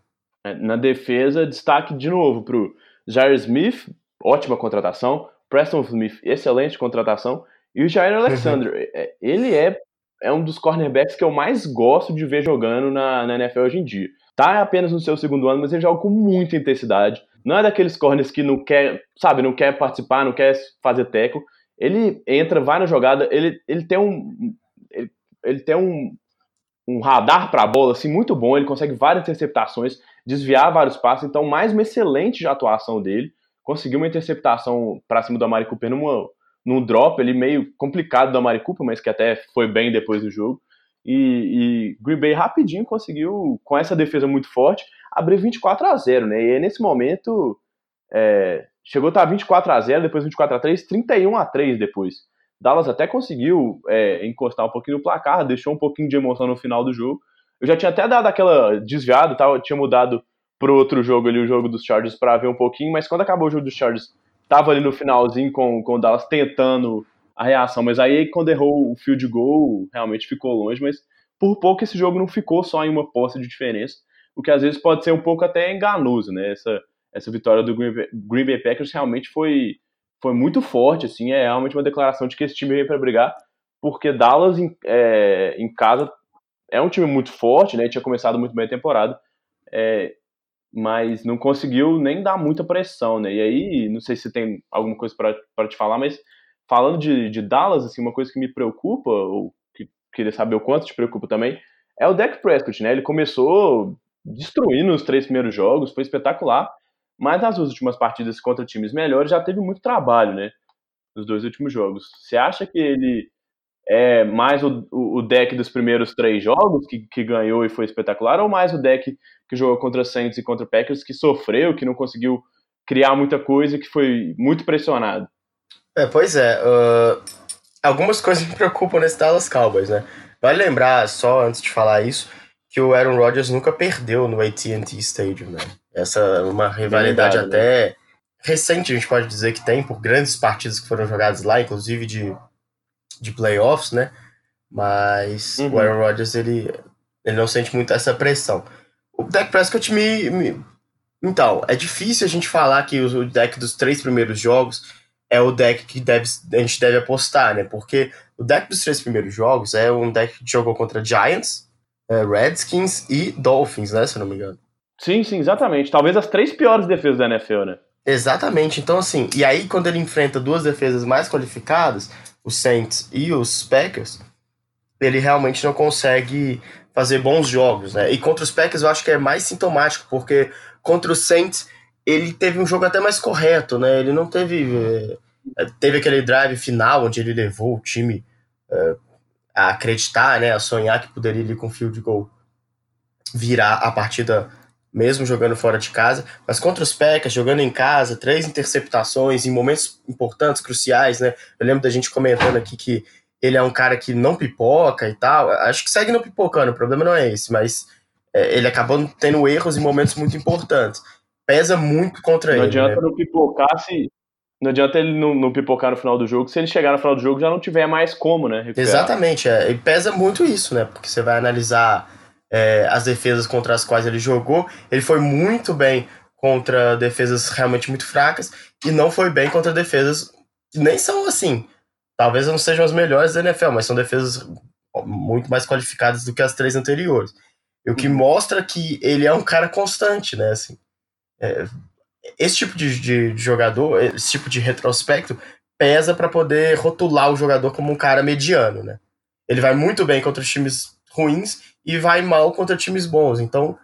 É, na defesa, destaque de novo para o Jair Smith, ótima contratação. Preston Smith, excelente contratação. E o Jair Alexander, uhum. É, ele é, é um dos cornerbacks que eu mais gosto de ver jogando na, na NFL hoje em dia. Tá apenas no seu segundo ano, mas ele joga com muita intensidade. Não é daqueles corners que não quer, sabe, não quer participar, não quer fazer teco. Ele entra, vai na jogada, ele, ele tem um ele, ele tem um, um radar para a bola assim muito bom, ele consegue várias interceptações, desviar vários passos, então mais uma excelente atuação dele. Conseguiu uma interceptação para cima do Amari Cooper numa num drop ali meio complicado do Amari Cooper, mas que até foi bem depois do jogo. E, e Green Bay rapidinho conseguiu, com essa defesa muito forte, abrir 24 a 0 né? E aí, nesse momento é, chegou a estar 24 a 0 depois 24 a 3 31 a 3 depois. Dallas até conseguiu é, encostar um pouquinho no placar, deixou um pouquinho de emoção no final do jogo. Eu já tinha até dado aquela desviada, tal, tinha mudado pro outro jogo ali, o jogo dos Chargers, para ver um pouquinho, mas quando acabou o jogo dos Chargers, tava ali no finalzinho com, com o Dallas tentando a reação, mas aí quando errou o field goal, realmente ficou longe, mas por pouco esse jogo não ficou só em uma posse de diferença, o que às vezes pode ser um pouco até enganoso, né? Essa, essa vitória do Green Bay, Green Bay Packers realmente foi, foi muito forte, assim, é realmente uma declaração de que esse time veio para brigar, porque Dallas em, é, em casa é um time muito forte, né? Tinha começado muito bem a temporada, é, mas não conseguiu nem dar muita pressão, né? E aí, não sei se tem alguma coisa para te falar, mas falando de, de Dallas, assim, uma coisa que me preocupa, ou que queria saber o quanto te preocupa também, é o Dak Prescott, né? Ele começou destruindo os três primeiros jogos, foi espetacular, mas nas últimas partidas contra times melhores já teve muito trabalho, né? Nos dois últimos jogos. Você acha que ele é mais o, o, deck dos primeiros três jogos que, que ganhou e foi espetacular, ou mais o deck que jogou contra Saints e contra Packers que sofreu, que não conseguiu criar muita coisa, que foi muito pressionado? É, pois é. Uh, algumas coisas me preocupam nesse Dallas Cowboys, né? Vale lembrar, só antes de falar isso, que o Aaron Rodgers nunca perdeu no AT&T Stadium, né? Essa é uma rivalidade Verdade, até né? recente, a gente pode dizer que tem, por grandes partidas que foram jogadas lá, inclusive de de playoffs, né? Mas uhum. o Aaron Rodgers, ele, ele não sente muito essa pressão. O Dak Prescott me, me... Então, é difícil a gente falar que o deck dos três primeiros jogos é o deck que deve, a gente deve apostar, né? Porque o deck dos três primeiros jogos é um deck que jogou contra Giants, é, Redskins e Dolphins, né? Se eu não me engano. Sim, sim, exatamente. Talvez as três piores defesas da NFL, né? Exatamente. Então, assim, e aí quando ele enfrenta duas defesas mais qualificadas, os Saints e os Packers, ele realmente não consegue fazer bons jogos, né? E contra os Packers eu acho que é mais sintomático, porque contra os Saints ele teve um jogo até mais correto, né? Ele não teve é, teve aquele drive final onde ele levou o time é, a acreditar, né, a sonhar que poderia ir com field goal virar a partida mesmo jogando fora de casa, mas contra os Packers, jogando em casa, três interceptações em momentos importantes, cruciais, né? Eu lembro da gente comentando aqui que ele é um cara que não pipoca e tal. Acho que segue não pipocando, o problema não é esse, mas é, ele acabou tendo erros em momentos muito importantes. Pesa muito contra não ele. Não adianta né? não pipocar se. Não adianta ele não, não, pipocar no final do jogo, se ele chegar no final do jogo já não tiver mais como, né? Recuperar. Exatamente, é. E pesa muito isso, né? Porque você vai analisar é, as defesas contra as quais ele jogou. Ele foi muito bem contra defesas realmente muito fracas e não foi bem contra defesas que nem são assim. Talvez não sejam as melhores da NFL, mas são defesas muito mais qualificadas do que as três anteriores. O que uhum. mostra que ele é um cara constante, né? Assim, é, esse tipo de, de, de, jogador, esse tipo de retrospecto, pesa para poder rotular o jogador como um cara mediano, né? Ele vai muito bem contra os times ruins e vai mal contra times bons. Então,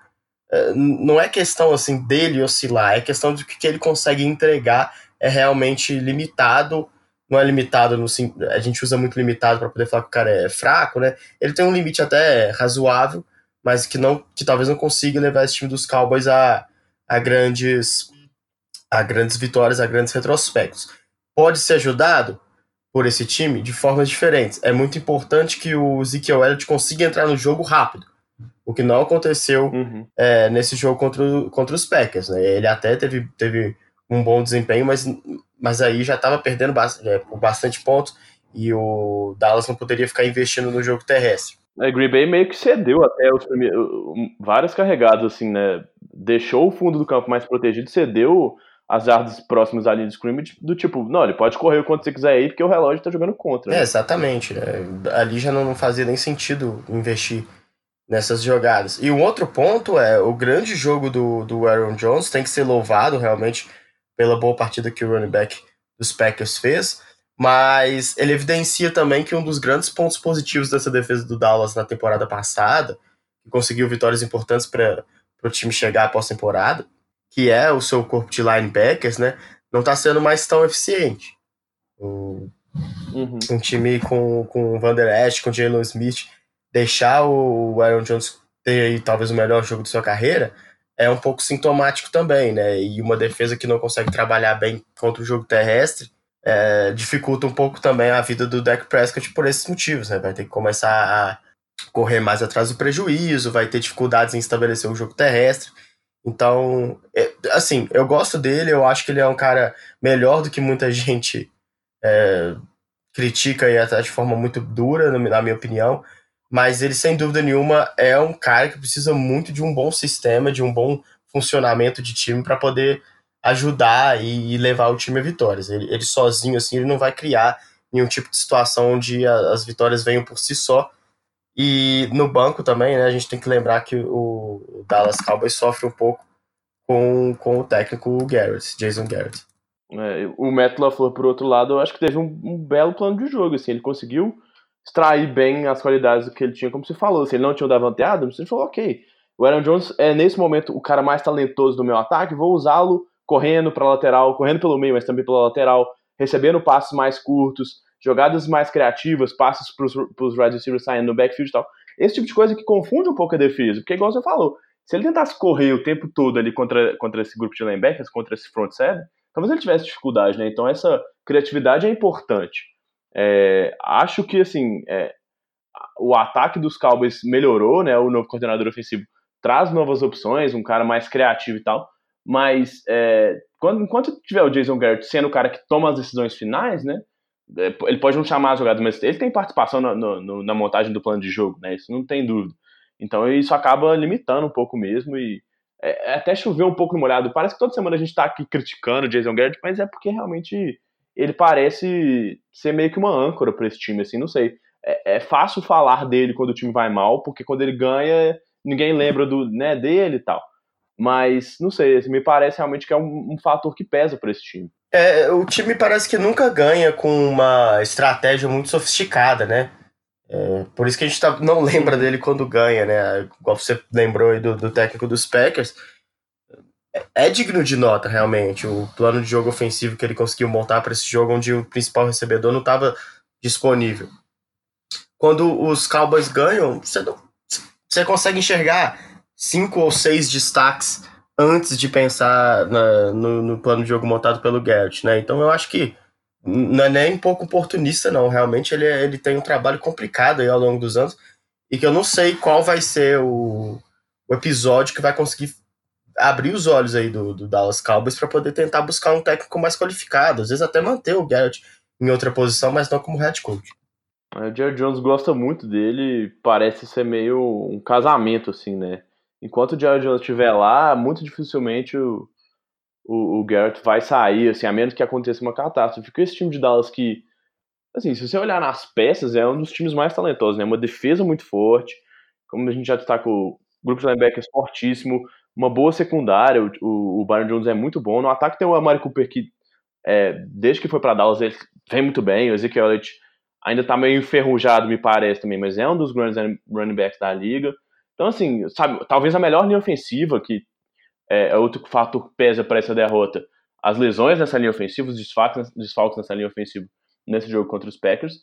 é, não é questão assim dele oscilar, é questão de que, ele consegue entregar é realmente limitado. Não é limitado no a gente usa muito limitado para poder falar que o cara é fraco, né? Ele tem um limite até razoável, mas que não que talvez não consiga levar esse time dos Cowboys a, a grandes a grandes vitórias, a grandes retrospectos. Pode ser ajudado por esse time de formas diferentes. É muito importante que o Ezekiel Elliott consiga entrar no jogo rápido, o que não aconteceu uhum. é, nesse jogo contra, o, contra os Packers. Né? Ele até teve, teve um bom desempenho, mas, mas aí já estava perdendo bastante, é, bastante pontos e o Dallas não poderia ficar investindo no jogo terrestre. É, Green Bay meio que cedeu até os primeiros, várias carregadas, assim, né? Deixou o fundo do campo mais protegido, cedeu as jardas próximas ali do scrimmage, do tipo, não, ele pode correr o quanto você quiser aí, porque o relógio tá jogando contra. Né? É, exatamente. É, ali já não fazia nem sentido investir nessas jogadas. E um outro ponto é o grande jogo do, do Aaron Jones tem que ser louvado realmente pela boa partida que o running back dos Packers fez, mas ele evidencia também que um dos grandes pontos positivos dessa defesa do Dallas na temporada passada, que conseguiu vitórias importantes para o time chegar após temporada, que é o seu corpo de linebackers, né, não está sendo mais tão eficiente. O, uhum. Um time com, com o Van Der Esch, com o Jalen Smith, deixar o Aaron Jones ter aí, talvez o melhor jogo de sua carreira é um pouco sintomático também, né? E uma defesa que não consegue trabalhar bem contra o jogo terrestre é, dificulta um pouco também a vida do Dak Prescott por esses motivos, né? Vai ter que começar a correr mais atrás do prejuízo, vai ter dificuldades em estabelecer o jogo terrestre. Então, é, assim, eu gosto dele, eu acho que ele é um cara melhor do que muita gente é, critica e até de forma muito dura, na minha opinião. Mas ele, sem dúvida nenhuma, é um cara que precisa muito de um bom sistema, de um bom funcionamento de time para poder ajudar e, levar o time a vitórias. Ele, ele, sozinho, assim, ele não vai criar nenhum tipo de situação onde as vitórias venham por si só. E no banco também, né, a gente tem que lembrar que o Dallas Cowboys sofre um pouco com, com o técnico Garrett, Jason Garrett. É, o Matt LaFleur, por outro lado, eu acho que teve um, um, belo plano de jogo, assim, ele conseguiu extrair bem as qualidades que ele tinha, como você falou, se ele não tinha o Davante Adams, ele falou, ok, o Aaron Jones é, nesse momento, o cara mais talentoso do meu ataque, vou usá-lo correndo para lateral, correndo pelo meio, mas também pela lateral, recebendo passes mais curtos, jogadas mais criativas, passes para os wide receivers saindo no backfield e tal. Esse tipo de coisa que confunde um pouco a defesa, porque igual você falou, se ele tentasse correr o tempo todo ali contra, contra esse grupo de linebackers, contra esse front seven, talvez ele tivesse dificuldade, né? Então essa criatividade é importante. É, acho que assim é, o ataque dos Cowboys melhorou, né? O novo coordenador ofensivo traz novas opções, um cara mais criativo e tal. Mas é, quando, enquanto tiver o Jason Garrett sendo o cara que toma as decisões finais, né? É, ele pode não chamar as jogadas, mas ele tem participação na, na montagem do plano de jogo, né? Isso não tem dúvida. Então isso acaba limitando um pouco mesmo e é, é até choveu um pouco no molhado. Parece que toda semana a gente tá aqui criticando o Jason Garrett, mas é porque realmente ele parece ser meio que uma âncora para esse time, assim, não sei. É, é, fácil falar dele quando o time vai mal, porque quando ele ganha, ninguém lembra do, né, dele e tal. Mas, não sei, assim, me parece realmente que é um, um fator que pesa para esse time. É, o time parece que nunca ganha com uma estratégia muito sofisticada, né? É, por isso que a gente tá, não lembra dele quando ganha, né? Igual você lembrou aí do, do técnico dos Packers. É, é digno de nota, realmente, o plano de jogo ofensivo que ele conseguiu montar para esse jogo, onde o principal recebedor não estava disponível. Quando os Cowboys ganham, você, você consegue enxergar cinco ou seis destaques antes de pensar na, no, no, plano de jogo montado pelo Garrett, né? Então eu acho que não é nem um pouco oportunista, não. Realmente ele, ele tem um trabalho complicado aí ao longo dos anos e que eu não sei qual vai ser o, o episódio que vai conseguir abrir os olhos aí do, do Dallas Cowboys para poder tentar buscar um técnico mais qualificado, às vezes até manter o Garrett em outra posição, mas não como head coach. O Jerry Jones gosta muito dele, parece ser meio um casamento, assim, né? Enquanto o Jared Jones estiver lá, muito dificilmente o, o, o, Garrett vai sair, assim, a menos que aconteça uma catástrofe. Porque esse time de Dallas que, assim, se você olhar nas peças, é um dos times mais talentosos, né? Uma defesa muito forte, como a gente já destacou, o grupo de linebackers fortíssimo, uma boa secundária, o, o, o Byron Jones é muito bom. No ataque tem o Amari Cooper que, é, desde que foi para Dallas, ele vem muito bem, o Ezekiel Elliott ainda tá meio enferrujado, me parece também, mas é um dos grandes running backs da liga. Então, assim, sabe, talvez a melhor linha ofensiva, que é, é outro fator que pesa para essa derrota, as lesões nessa linha ofensiva, os desfalques, nessa linha ofensiva nesse jogo contra os Packers.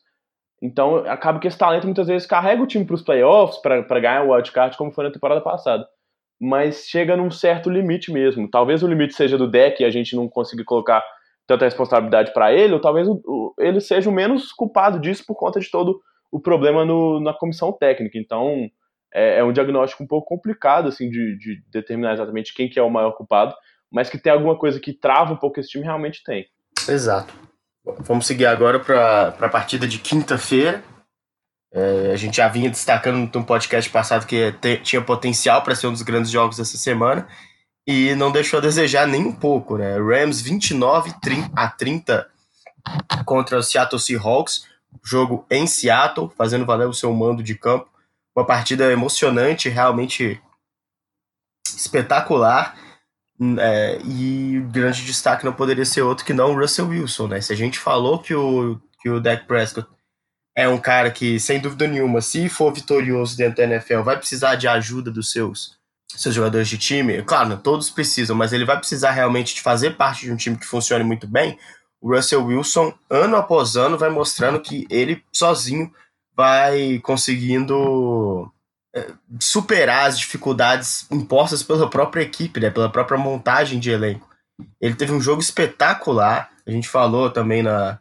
Então, acaba que esse talento muitas vezes carrega o time para os playoffs, para ganhar o wildcard, como foi na temporada passada. Mas chega num certo limite mesmo. Talvez o limite seja do deck e a gente não consiga colocar tanta responsabilidade para ele, ou talvez o, o, ele seja o menos culpado disso por conta de todo o problema no, na comissão técnica. Então, é, é, um diagnóstico um pouco complicado assim de, de, determinar exatamente quem que é o maior culpado, mas que tem alguma coisa que trava um pouco esse time, realmente tem. Exato. Vamos seguir agora para a partida de quinta-feira. É, a gente já vinha destacando no podcast passado que te, tinha potencial para ser um dos grandes jogos dessa semana e não deixou a desejar nem um pouco, né? Rams 29 a 30 contra o Seattle Seahawks, jogo em Seattle, fazendo valer o seu mando de campo. Uma partida emocionante, realmente espetacular. É, e grande destaque não poderia ser outro que não o Russell Wilson, né? Se a gente falou que o, que o Dak Prescott é um cara que, sem dúvida nenhuma, se for vitorioso dentro da NFL, vai precisar de ajuda dos seus, seus jogadores de time. Claro, todos precisam, mas ele vai precisar realmente de fazer parte de um time que funcione muito bem. O Russell Wilson, ano após ano, vai mostrando que ele sozinho vai conseguindo é, superar as dificuldades impostas pela própria equipe, né, pela própria montagem de elenco. Ele teve um jogo espetacular, a gente falou também na,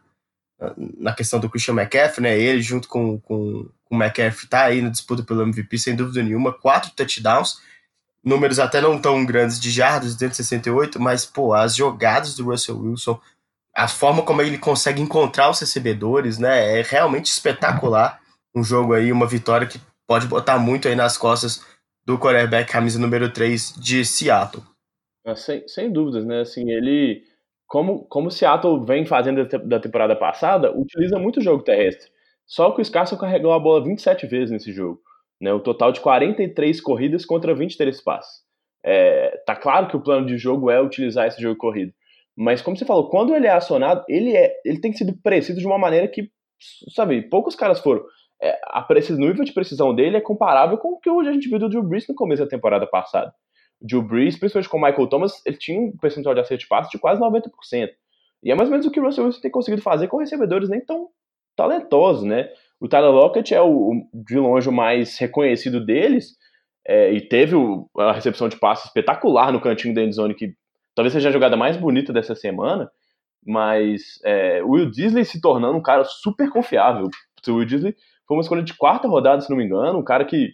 na questão do Christian McCaffrey, né, ele junto com, com, com o McCaffrey tá aí na disputa pelo MVP, sem dúvida nenhuma, quatro touchdowns, números até não tão grandes de jardas, 268, mas, pô, as jogadas do Russell Wilson, a forma como ele consegue encontrar os recebedores, né, é realmente espetacular. Um jogo aí, uma vitória que pode botar muito aí nas costas do quarterback camisa número 3 de Seattle. Ah, sem, sem dúvidas, né? Assim, ele, como, como Seattle vem fazendo da temporada passada, utiliza muito o jogo terrestre. Só que o Scarson carregou a bola 27 vezes nesse jogo. Né? O total de 43 corridas contra 23 passes. É, tá claro que o plano de jogo é utilizar esse jogo corrido. Mas como você falou, quando ele é acionado, ele, é, ele tem sido preciso de uma maneira que, sabe, poucos caras foram é, a precisão, nível de precisão dele é comparável com o que hoje a gente viu do Drew Brees no começo da temporada passada. O Drew Brees, principalmente com o Michael Thomas, ele tinha um percentual de acerto de passe de quase 90%. E é mais ou menos o que o Russell Wilson tem conseguido fazer com recebedores nem tão talentosos, né? O Tyler Lockett é o, o de longe o mais reconhecido deles, é, e teve o, a recepção de passe espetacular no cantinho da endzone, que talvez seja a jogada mais bonita dessa semana, mas é, o Will Disley se tornando um cara super confiável. O Will Disley foi uma escolha de quarta rodada, se não me engano, um cara que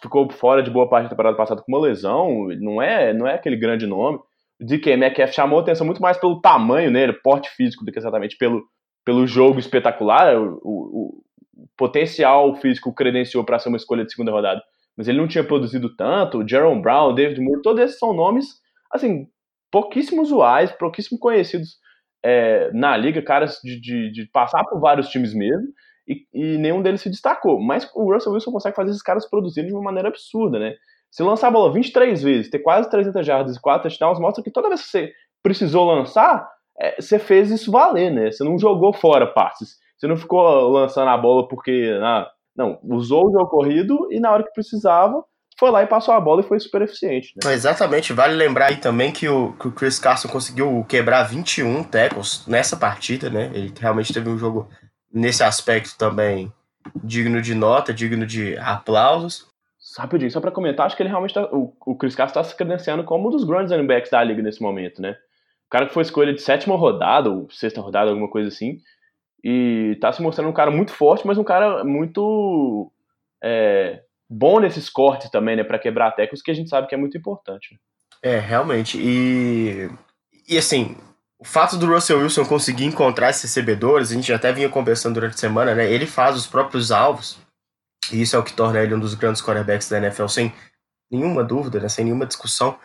ficou fora de boa parte da temporada passada com uma lesão, não é, não é aquele grande nome. O DK Metcalf chamou atenção muito mais pelo tamanho nele, porte físico, do que exatamente pelo, pelo jogo espetacular. O, o, o potencial físico credenciou para ser uma escolha de segunda rodada, mas ele não tinha produzido tanto. O Jaron Brown, David Moore, todos esses são nomes, assim, pouquíssimo usuais, pouquíssimo conhecidos é, na liga, caras de, de, de passar por vários times mesmo e, e, nenhum deles se destacou. Mas o Russell Wilson consegue fazer esses caras produzirem de uma maneira absurda, né? Se lançar a bola 23 vezes, ter quase 300 jardas e 4 touchdowns, mostra que toda vez que você precisou lançar, é, você fez isso valer, né? Você não jogou fora passes. Você não ficou lançando a bola porque. Ah, não, usou o jogo corrido e na hora que precisava, foi lá e passou a bola e foi super eficiente. Né? Exatamente. Vale lembrar aí também que o, que o Chris Carson conseguiu quebrar 21 tackles nessa partida, né? Ele realmente teve um jogo nesse aspecto também digno de nota, digno de aplausos. Rapidinho, só para comentar, acho que ele realmente tá, o, o Chris Castro está se credenciando como um dos grandes running backs da liga nesse momento, né? O cara que foi escolha de sétima rodada, ou sexta rodada, alguma coisa assim, e tá se mostrando um cara muito forte, mas um cara muito é, bom nesses cortes também, né, para quebrar tecos, que a gente sabe que é muito importante. Né? É, realmente, e, e assim, o fato do Russell Wilson conseguir encontrar esses recebedores, a gente até vinha conversando durante a semana, né? Ele faz os próprios alvos, e isso é o que torna ele um dos grandes quarterbacks da NFL, sem nenhuma dúvida, né? sem nenhuma discussão.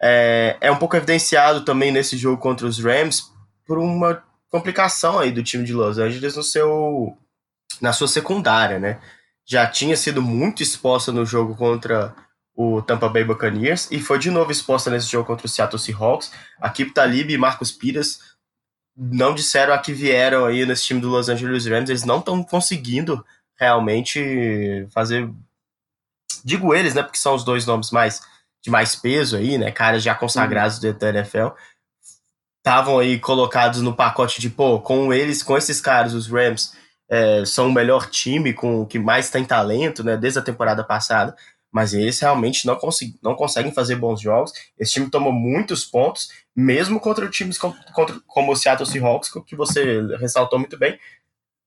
É, é um pouco evidenciado também nesse jogo contra os Rams por uma complicação aí do time de Los Angeles no seu, na sua secundária, né? Já tinha sido muito exposta no jogo contra o Tampa Bay Buccaneers e foi de novo exposta nesse jogo contra o Seattle Seahawks. A Kip Talib e Marcos Piras não disseram a que vieram aí nesse time do Los Angeles Rams, eles não estão conseguindo realmente fazer. Digo eles, né? Porque são os dois nomes mais de mais peso aí, né? Caras já consagrados uhum. da NFL. Estavam aí colocados no pacote de, pô, com eles, com esses caras, os Rams é, são o melhor time, com o que mais tem talento, né? Desde a temporada passada. Mas eles realmente não, não conseguem fazer bons jogos. Esse time tomou muitos pontos, mesmo contra times contra, como o Seattle Seahawks, que você ressaltou muito bem,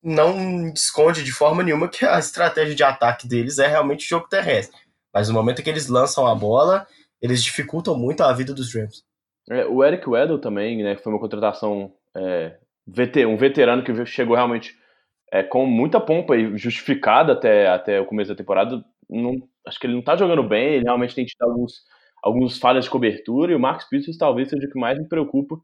não esconde de forma nenhuma que a estratégia de ataque deles é realmente jogo terrestre. Mas no momento que eles lançam a bola, eles dificultam muito a vida dos Rams. É, o Eric Weddle também, né, foi uma contratação é, um veterano que chegou realmente é, com muita pompa e justificada até, até o começo da temporada. Não, acho que ele não tá jogando bem, ele realmente tem tido alguns, alguns falhas de cobertura e o Marcus Peters talvez seja o que mais me preocupa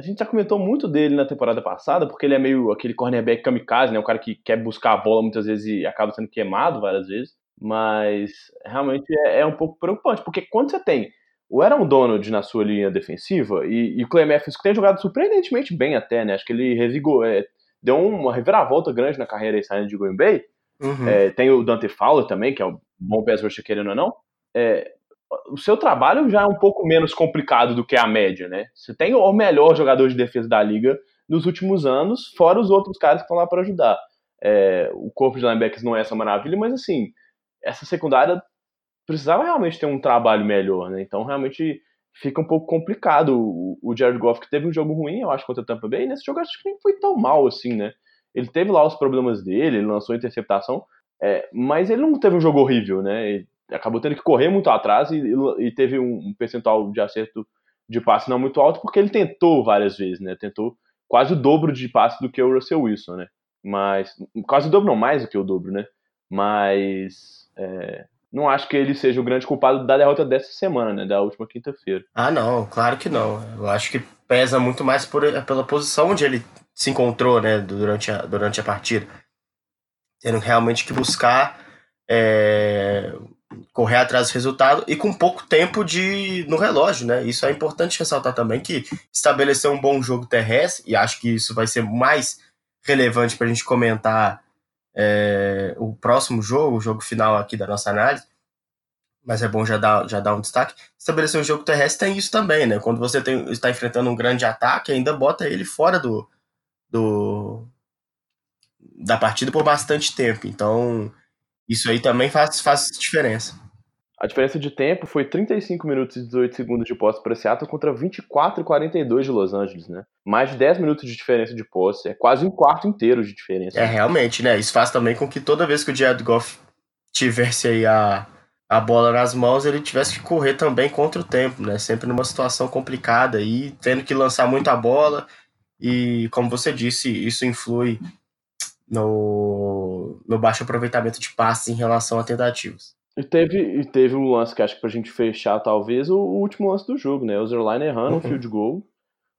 a gente já comentou muito dele na temporada passada, porque ele é meio aquele cornerback kamikaze, né? Um cara que quer buscar a bola muitas vezes e acaba sendo queimado várias vezes. Mas realmente é, é um pouco preocupante, porque quando você tem o Aaron Donald na sua linha defensiva e, e o Clay Matthews, que tem jogado surpreendentemente bem até, né? Acho que ele revigou, é, deu uma reviravolta grande na carreira aí saindo de Green Bay. Uhum. É, tem o Dante Fowler também, que é um bom pass rusher querendo ou não. É, o seu trabalho já é um pouco menos complicado do que a média, né? Você tem o melhor jogador de defesa da liga nos últimos anos, fora os outros caras que estão lá para ajudar. É, o corpo de linebackers não é essa maravilha, mas assim, essa secundária precisava realmente ter um trabalho melhor, né? Então realmente fica um pouco complicado. O, Jared Goff que teve um jogo ruim, eu acho, contra o Tampa Bay, nesse jogo acho que nem foi tão mal assim, né? Ele teve lá os problemas dele, ele lançou interceptação, é, mas ele não teve um jogo horrível, né? Ele acabou tendo que correr muito atrás e, e teve um percentual de acerto de passe não muito alto, porque ele tentou várias vezes, né? Tentou quase o dobro de passe do que o Russell Wilson, né? Mas. Quase o dobro, não, mais do que o dobro, né? Mas. É, não acho que ele seja o grande culpado da derrota dessa semana, né? Da última quinta-feira. Ah, não, claro que não. Eu acho que pesa muito mais por, pela posição onde ele se encontrou, né? Durante a, durante a partida. Tendo realmente que buscar. É, correr atrás do resultado e com pouco tempo de no relógio, né? Isso é importante ressaltar também que estabelecer um bom jogo terrestre e acho que isso vai ser mais relevante para a gente comentar é, o próximo jogo, o jogo final aqui da nossa análise. Mas é bom já dar, já dar um destaque. Estabelecer um jogo terrestre tem isso também, né? Quando você tem, está enfrentando um grande ataque, ainda bota ele fora do, do da partida por bastante tempo. Então, isso aí também faz, faz diferença. A diferença de tempo foi 35 minutos e 18 segundos de posse para Seattle contra 24 e 42 de Los Angeles, né? Mais de 10 minutos de diferença de posse, é quase um quarto inteiro de diferença. É, realmente, né? Isso faz também com que toda vez que o Jared Goff tivesse aí a, a bola nas mãos, ele tivesse que correr também contra o tempo, né? Sempre numa situação complicada aí, tendo que lançar muita bola e, como você disse, isso influi no, no baixo aproveitamento de passes em relação a tentativas. E teve, e teve um lance que acho que pra gente fechar, talvez, o, o último lance do jogo, né? O Zerline errando uhum. um field goal.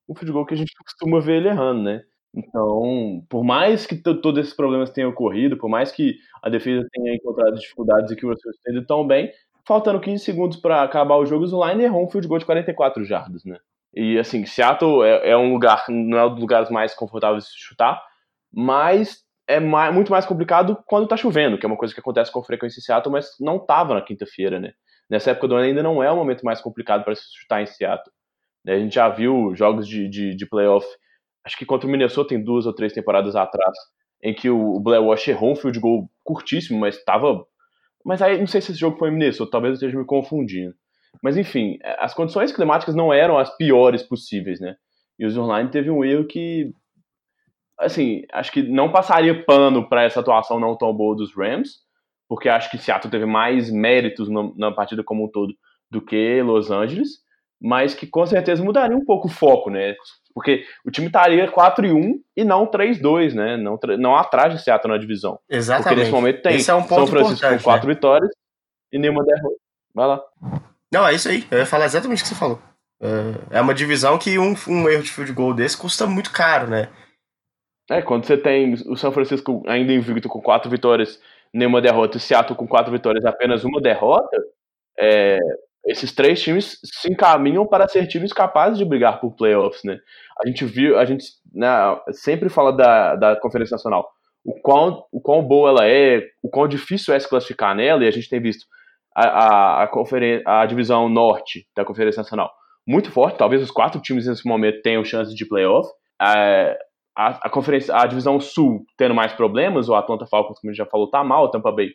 Um field goal que a gente costuma ver ele errando, né? Então, por mais que todos esses problemas tenham ocorrido, por mais que a defesa tenha encontrado dificuldades e que o Russell esteja tão bem, faltando 15 segundos para acabar o jogo, o Zerline errou um field goal de 44 jardas, né? E assim, Seattle é, é um lugar, não é um dos lugares mais confortáveis de chutar, mas é mais, muito mais complicado quando tá chovendo, que é uma coisa que acontece com frequência em Seattle, mas não tava na quinta-feira, né? Nessa época do ano ainda não é o momento mais complicado para se chutar em Seattle. Né? A gente já viu jogos de, de, de playoff, acho que contra o Minnesota tem duas ou três temporadas atrás, em que o, Blair Walsh errou um field goal curtíssimo, mas estava. Mas aí não sei se esse jogo foi em Minnesota, talvez eu esteja me confundindo. Mas enfim, as condições climáticas não eram as piores possíveis, né? E o Zurline teve um erro que assim, acho que não passaria pano para essa atuação não tão boa dos Rams, porque acho que Seattle teve mais méritos no, na partida como um todo do que Los Angeles, mas que com certeza mudaria um pouco o foco, né? Porque o time estaria 4 e 1 e não 3-2, né? Não, não atrás de Seattle na divisão. Exatamente. Porque nesse momento tem é um São Francisco com 4 né? vitórias e nenhuma derrota. Vai lá. Não, é isso aí. Eu ia falar exatamente o que você falou. É, é uma divisão que um, um erro de field goal desse custa muito caro, né? É, quando você tem o São Francisco ainda invicto com quatro vitórias, nenhuma derrota, e Seattle com quatro vitórias, apenas uma derrota, é, esses três times se encaminham para ser times capazes de brigar por playoffs, né? A gente viu, a gente né, sempre fala da, da Conferência Nacional, o quão, o quão boa ela é, o quão difícil é se classificar nela, e a gente tem visto a, a, a, a divisão norte da Conferência Nacional muito forte, talvez os quatro times nesse momento tenham chance de playoff. A, a, a, conferência, a divisão sul tendo mais problemas, o Atlanta Falcons, como a gente já falou, tá mal, o Tampa Bay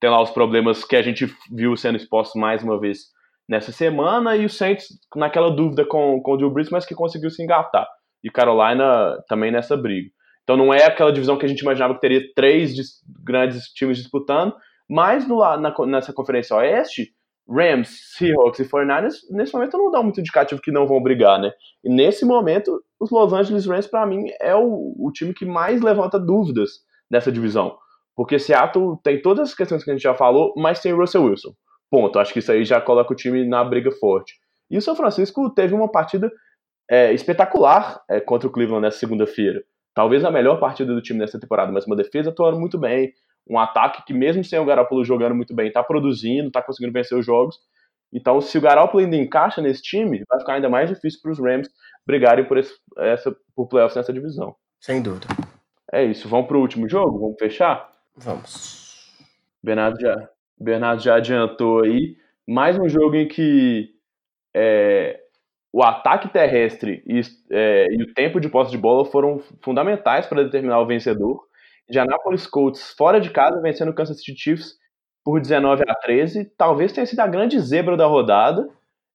tem lá os problemas que a gente viu sendo expostos mais uma vez nessa semana, e o Saints naquela dúvida com, com o Drew Brees, mas que conseguiu se engatar. E Carolina também nessa briga. Então não é aquela divisão que a gente imaginava que teria três grandes times disputando, mas no, na, nessa conferência oeste, Rams, Seahawks e 49ers, nesse momento não dá muito indicativo que não vão brigar, né? E nesse momento, os Los Angeles Rams, para mim, é o, o time que mais levanta dúvidas nessa divisão. Porque Seattle tem todas as questões que a gente já falou, mas tem Russell Wilson. Ponto. Acho que isso aí já coloca o time na briga forte. E o São Francisco teve uma partida é, espetacular é, contra o Cleveland nessa segunda-feira. Talvez a melhor partida do time nessa temporada, mas uma defesa atuando muito bem, um ataque que, mesmo sem o Garoppolo jogando muito bem, está produzindo, está conseguindo vencer os jogos. Então, se o Garoppolo ainda encaixa nesse time, vai ficar ainda mais difícil para os Rams brigarem por, esse, essa, por playoffs nessa divisão. Sem dúvida. É isso. Vamos para o último jogo? Vamos fechar? Vamos. Bernardo já, Bernardo já adiantou aí. Mais um jogo em que é, o ataque terrestre e, é, e, o tempo de posse de bola foram fundamentais para determinar o vencedor. Indianapolis Colts fora de casa vencendo o Kansas City Chiefs por 19 a 13. Talvez tenha sido a grande zebra da rodada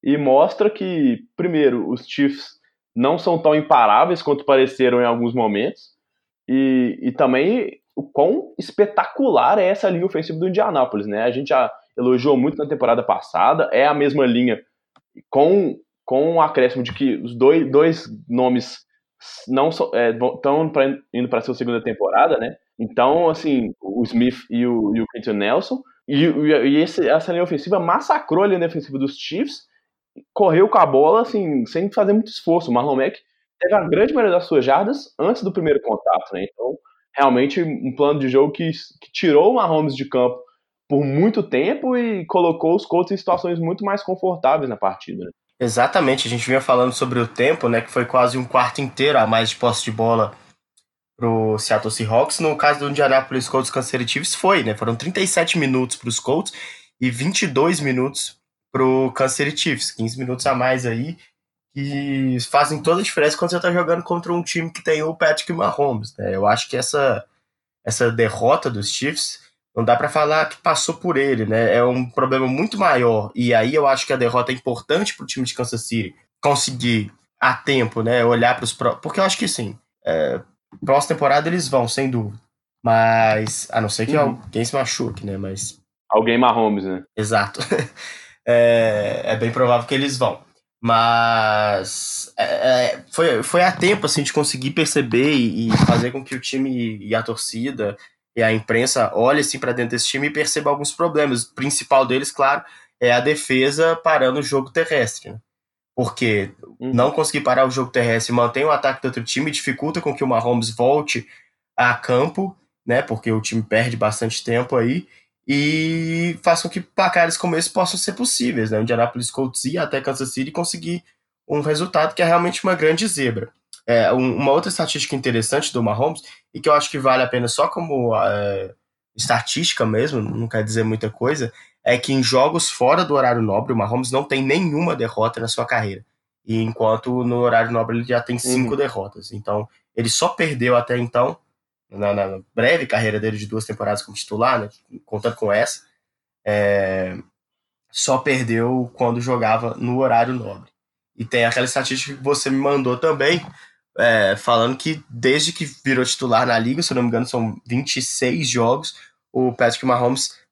e mostra que, primeiro, os Chiefs não são tão imparáveis quanto pareceram em alguns momentos e, e também o quão espetacular é essa linha ofensiva do Indianapolis, né? A gente já elogiou muito na temporada passada, é a mesma linha com, com o acréscimo de que os dois, dois nomes não estão é, indo para a sua segunda temporada, né? Então, assim, o Smith e o, e o Quentin Nelson. E, e esse, essa linha ofensiva massacrou a linha defensiva dos Chiefs, correu com a bola, assim, sem fazer muito esforço. O Marlon Mack teve a grande maioria das suas jardas antes do primeiro contato, né? Então, realmente, um plano de jogo que, que tirou o Mahomes de campo por muito tempo e colocou os Colts em situações muito mais confortáveis na partida, né? Exatamente, a gente vinha falando sobre o tempo, né, que foi quase um quarto inteiro a mais de posse de bola pro Seattle Seahawks. No caso do Indianapolis Colts Kansas Chiefs foi, né? Foram 37 minutos para os Colts e 22 minutos pro Kansas Chiefs, 15 minutos a mais aí que fazem toda a diferença quando você está jogando contra um time que tem o Patrick Mahomes, né? Eu acho que essa essa derrota dos Chiefs não dá para falar que passou por ele, né? É um problema muito maior. E aí eu acho que a derrota é importante para o time de Kansas City conseguir a tempo, né? Olhar para os porque eu acho que sim. É, próxima temporada eles vão, sem dúvida. Mas, a não ser que uhum. alguém se machuque, né? Mas. Alguém Mahomes, né? Exato. é, é bem provável que eles vão. Mas é, é, foi, foi a tempo assim, de conseguir perceber e, e, fazer com que o time e a torcida e a imprensa olhe assim, para dentro desse time e perceba alguns problemas. O principal deles, claro, é a defesa parando o jogo terrestre. Né? Porque uhum. não conseguir parar o jogo terrestre mantém o ataque do outro time, dificulta com que o Mahomes volte a campo, né? Porque o time perde bastante tempo aí e faz com que placares como esse possam ser possíveis, né? O Indianapolis Colts ir até Kansas City e conseguir um resultado que é realmente uma grande zebra. É, um, uma outra estatística interessante do Mahomes e que eu acho que vale a pena só como é, estatística mesmo, não quer dizer muita coisa, é que em jogos fora do horário nobre, o Mahomes não tem nenhuma derrota na sua carreira. E enquanto no horário nobre ele já tem cinco uhum. derrotas. Então, ele só perdeu até então, na, na, breve carreira dele de duas temporadas como titular, né, contando com essa, é, só perdeu quando jogava no horário nobre. E tem aquela estatística que você me mandou também, é, falando que desde que virou titular na liga, se eu não me engano, são 26 jogos, o Patrick Mahomes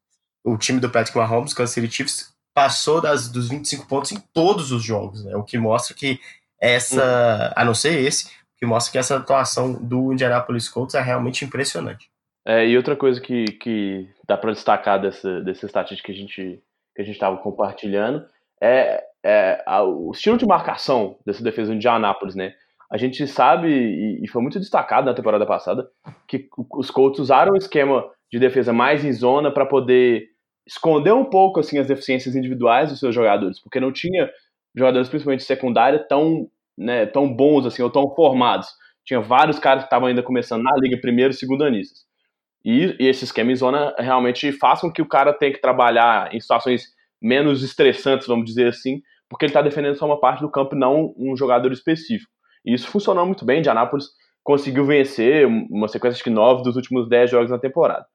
o time do Patrick Mahomes, Kansas City Chiefs, passou das, dos 25 pontos em todos os jogos, né? O que mostra que essa, a não ser esse, o que mostra que essa atuação do Indianapolis Colts é realmente impressionante. É, e outra coisa que, que dá para destacar dessa, dessa estatística que a gente que a gente estava compartilhando é, é a, o estilo de marcação dessa defesa do Indianapolis, né? A gente sabe, e, e foi muito destacado na temporada passada, que os Colts usaram o esquema de defesa mais em zona para poder escondeu um pouco assim as deficiências individuais dos seus jogadores, porque não tinha jogadores principalmente secundária tão, né, tão bons assim ou tão formados. Tinha vários caras que estavam ainda começando na liga primeiro e segundo anistas. E, e esse esquema em zona realmente faz com que o cara tenha que trabalhar em situações menos estressantes, vamos dizer assim, porque ele está defendendo só uma parte do campo não um jogador específico. E isso funcionou muito bem. Anápolis conseguiu vencer uma sequência de nove dos últimos dez jogos na temporada.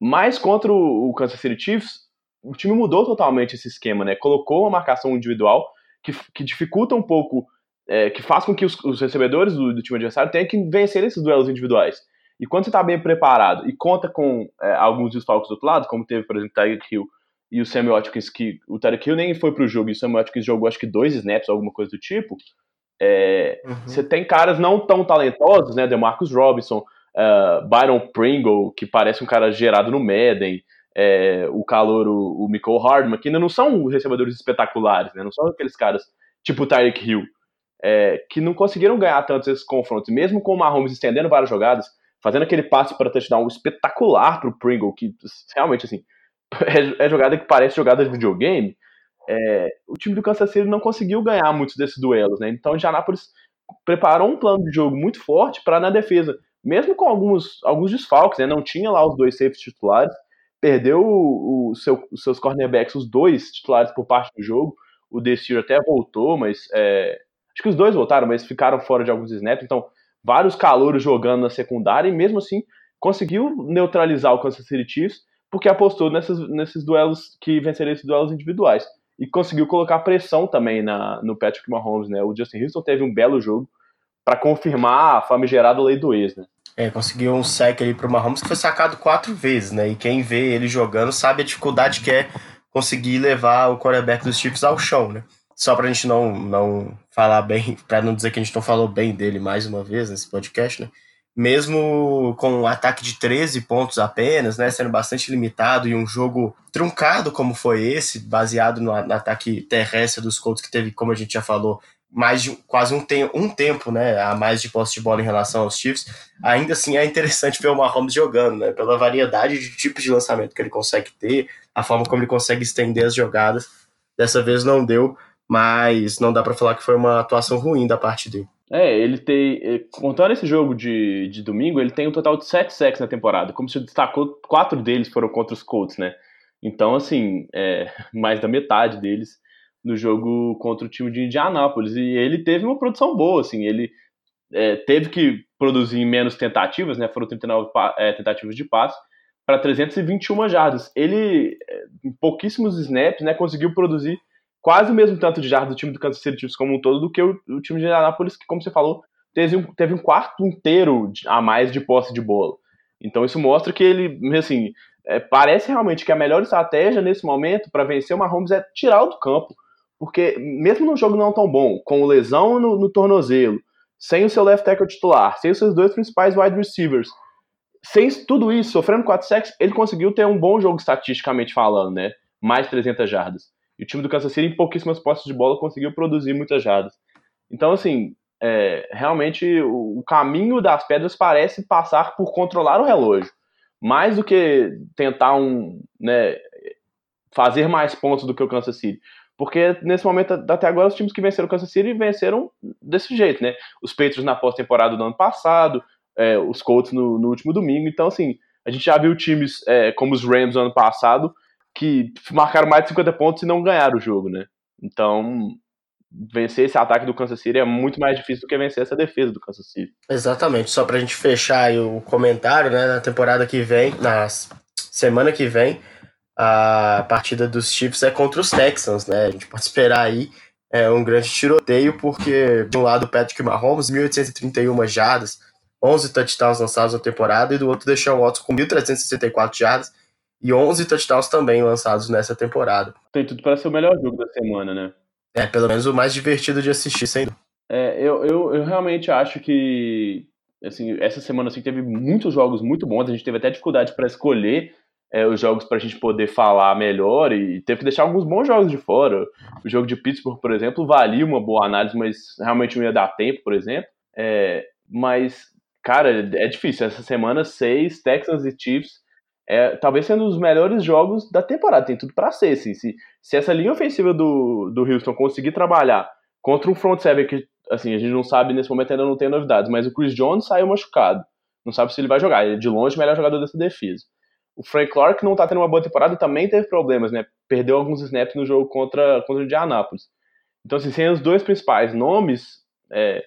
Mas contra o Kansas City Chiefs, o time mudou totalmente esse esquema, né? Colocou uma marcação individual que, que dificulta um pouco, é, que faz com que os, os recebedores do, do, time adversário tenham que vencer esses duelos individuais. E quando você está bem preparado e conta com é, alguns desfalques do outro lado, como teve, por exemplo, o Tiger Hill e o Sammy Watkins, que o Tyreek Hill nem foi pro jogo, e o Sammy Watkins jogou acho que dois snaps, alguma coisa do tipo, é, uhum. você tem caras não tão talentosos, né, DeMarcus Robinson, uh, Byron Pringle, que parece um cara gerado no Madden, é, o calor, o, o Michael Hardman, que ainda não são recebedores espetaculares, né, não são aqueles caras tipo o Tyreek Hill, é, que não conseguiram ganhar tantos esses confrontos, mesmo com o Mahomes estendendo várias jogadas, fazendo aquele passe para touchdown espetacular pro Pringle, que realmente, assim, é, é jogada que parece jogada de videogame, é, o time do Kansas City não conseguiu ganhar muitos desses duelos, né? Então, o Indianapolis preparou um plano de jogo muito forte para na defesa, mesmo com alguns, alguns desfalques, né? Não tinha lá os dois safes titulares, perdeu o, o seu, os seus cornerbacks, os dois titulares por parte do jogo. O Desir até voltou, mas é, acho que os dois voltaram, mas ficaram fora de alguns snaps. Então, vários calouros jogando na secundária e mesmo assim conseguiu neutralizar o Kansas City Chiefs porque apostou nesses, nesses duelos que venceriam esses duelos individuais. E conseguiu colocar pressão também na, no Patrick Mahomes, né? O Justin Houston teve um belo jogo para confirmar a famigerada lei do ex, né? É, conseguiu um sec ali pro Mahomes que foi sacado quatro vezes, né? E quem vê ele jogando sabe a dificuldade que é conseguir levar o quarterback dos Chiefs ao chão, né? Só pra gente não, não falar bem, para não dizer que a gente não falou bem dele mais uma vez nesse podcast, né? mesmo com um ataque de 13 pontos apenas, né, sendo bastante limitado e um jogo truncado como foi esse, baseado no, no ataque terrestre dos Colts que teve, como a gente já falou, mais de quase um, te um tempo, né, a mais de posse de bola em relação aos Chiefs, ainda assim é interessante ver o Mahomes jogando, né, pela variedade de tipos de lançamento que ele consegue ter, a forma como ele consegue estender as jogadas. Dessa vez não deu, mas não dá para falar que foi uma atuação ruim da parte dele. É, ele tem. É, contando esse jogo de, de domingo, ele tem um total de 7 sacks na temporada. Como se destacou, quatro deles foram contra os Colts, né? Então, assim, é, mais da metade deles no jogo contra o time de Indianápolis. E ele teve uma produção boa, assim. Ele é, teve que produzir menos tentativas, né? Foram 39 é, tentativas de passe para 321 jardas. Ele, é, em pouquíssimos snaps, né, conseguiu produzir quase o mesmo tanto de jardas do time do Kansas City Chiefs como um todo do que o, o time de Indianapolis, que, como você falou, teve um, teve um quarto inteiro a mais de posse de bola. Então isso mostra que ele, assim, é, parece realmente que a melhor estratégia nesse momento para vencer o Mahomes é tirá-lo do campo. Porque mesmo num jogo não tão bom, com lesão no, no tornozelo, sem o seu left tackle titular, sem os seus dois principais wide receivers, sem tudo isso, sofrendo 4 sacks, ele conseguiu ter um bom jogo estatisticamente falando, né? Mais 300 jardas. E o time do Kansas City, em pouquíssimas posses de bola, conseguiu produzir muitas jardas. Então, assim, é, realmente o, o, caminho das pedras parece passar por controlar o relógio. Mais do que tentar um, né, fazer mais pontos do que o Kansas City. Porque nesse momento, até agora, os times que venceram o Kansas City venceram desse jeito, né? Os Patriots na pós-temporada do ano passado, é, os Colts no, no, último domingo. Então, assim, a gente já viu times é, como os Rams no ano passado que marcaram mais de 50 pontos e não ganharam o jogo, né? Então, vencer esse ataque do Kansas City é muito mais difícil do que vencer essa defesa do Kansas City. Exatamente. Só pra gente fechar o comentário, né? Na temporada que vem, na semana que vem, a partida dos Chiefs é contra os Texans, né? A gente pode esperar aí é, um grande tiroteio, porque de um lado Patrick Mahomes, 1.831 jardas, 11 touchdowns lançados na temporada, e do outro Deshaun Watson com 1.364 jardas, e 11 touchdowns também lançados nessa temporada. Tem tudo para ser o melhor jogo da semana, né? É, pelo menos o mais divertido de assistir, sem dúvida. É, eu, eu, eu realmente acho que assim, essa semana assim, teve muitos jogos muito bons, a gente teve até dificuldade para escolher é, os jogos para a gente poder falar melhor e teve que deixar alguns bons jogos de fora. O jogo de Pittsburgh, por exemplo, valia uma boa análise, mas realmente não ia dar tempo, por exemplo. É, mas, cara, é difícil. Essa semana, seis, Texans e Chiefs é talvez sendo um dos melhores jogos da temporada. Tem tudo para ser. Assim. Se, se essa linha ofensiva do, do Houston conseguir trabalhar contra um front seven que assim, a gente não sabe nesse momento ainda não tem novidades, mas o Chris Jones saiu machucado. Não sabe se ele vai jogar. Ele é de longe o melhor jogador dessa defesa. O Frank Clark não tá tendo uma boa temporada e também teve problemas, né? Perdeu alguns snaps no jogo contra, contra o Indianapolis. Então, assim, sem os dois principais nomes, é,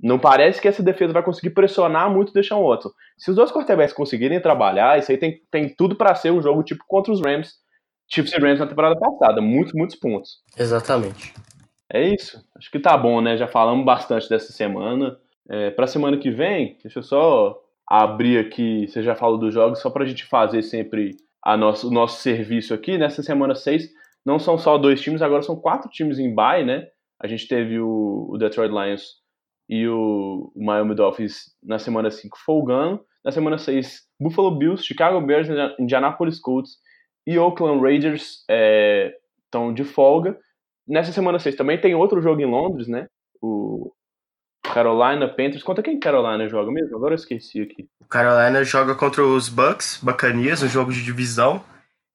não parece que essa defesa vai conseguir pressionar muito o Deshaun Watson. Se os dois quarterbacks conseguirem trabalhar, isso aí tem, tem tudo para ser um jogo tipo contra os Rams, Chiefs e Rams na temporada passada. Muitos, muitos pontos. Exatamente. É isso. Acho que tá bom, né? Já falamos bastante dessa semana. É, pra semana que vem, deixa eu só abrir aqui, você já falou dos jogos, só pra gente fazer sempre a nosso, o nosso serviço aqui. Nessa semana 6, não são só dois times, agora são quatro times em bye, né? A gente teve o, o Detroit Lions e o, o Miami Dolphins na semana 5 folgando. Na semana 6, Buffalo Bills, Chicago Bears, Indianapolis Colts e Oakland Raiders estão é, de folga. Nessa semana 6 também tem outro jogo em Londres, né? O Carolina Panthers. Conta quem Carolina joga mesmo? Agora eu esqueci aqui. O Carolina joga contra os Bucks, Bacanias, um jogo de divisão.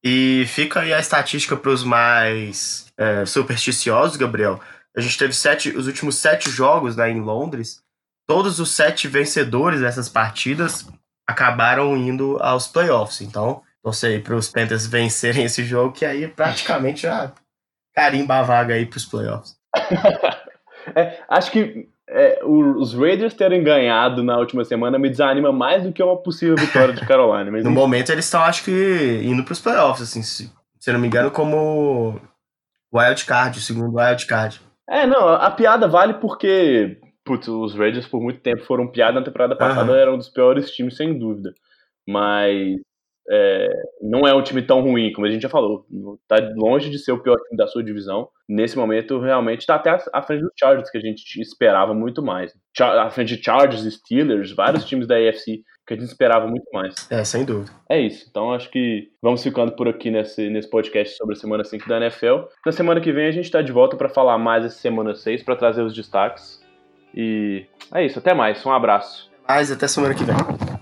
E fica aí a estatística para os mais é, supersticiosos, Gabriel. A gente teve sete, os últimos sete jogos né, em Londres. Todos os sete vencedores dessas partidas acabaram indo aos playoffs. Então, torcer aí para os Panthers vencerem esse jogo, que aí praticamente já carimba a vaga aí para os playoffs. é, acho que é, os Raiders terem ganhado na última semana me desanima mais do que uma possível vitória de Carolina. Mas, no momento eles estão, acho que, indo para os playoffs, assim, se, se não me engano, como wild card, o segundo wild card. É, não, a piada vale porque, putz, os Raiders por muito tempo foram piada na temporada passada, uhum. eram um dos piores times, sem dúvida. Mas é, não é um time tão ruim, como a gente já falou. Tá longe de ser o pior time da sua divisão. Nesse momento, realmente está até à frente dos Chargers, que a gente esperava muito mais. À frente de Chargers, Steelers, vários times da AFC que a gente esperava muito mais. É, sem dúvida. É isso. Então acho que vamos ficando por aqui nesse, nesse podcast sobre a semana 5 da NFL. Na semana que vem a gente está de volta para falar mais essa semana 6, para trazer os destaques. E é isso. Até mais. Um abraço. Mais até semana que vem.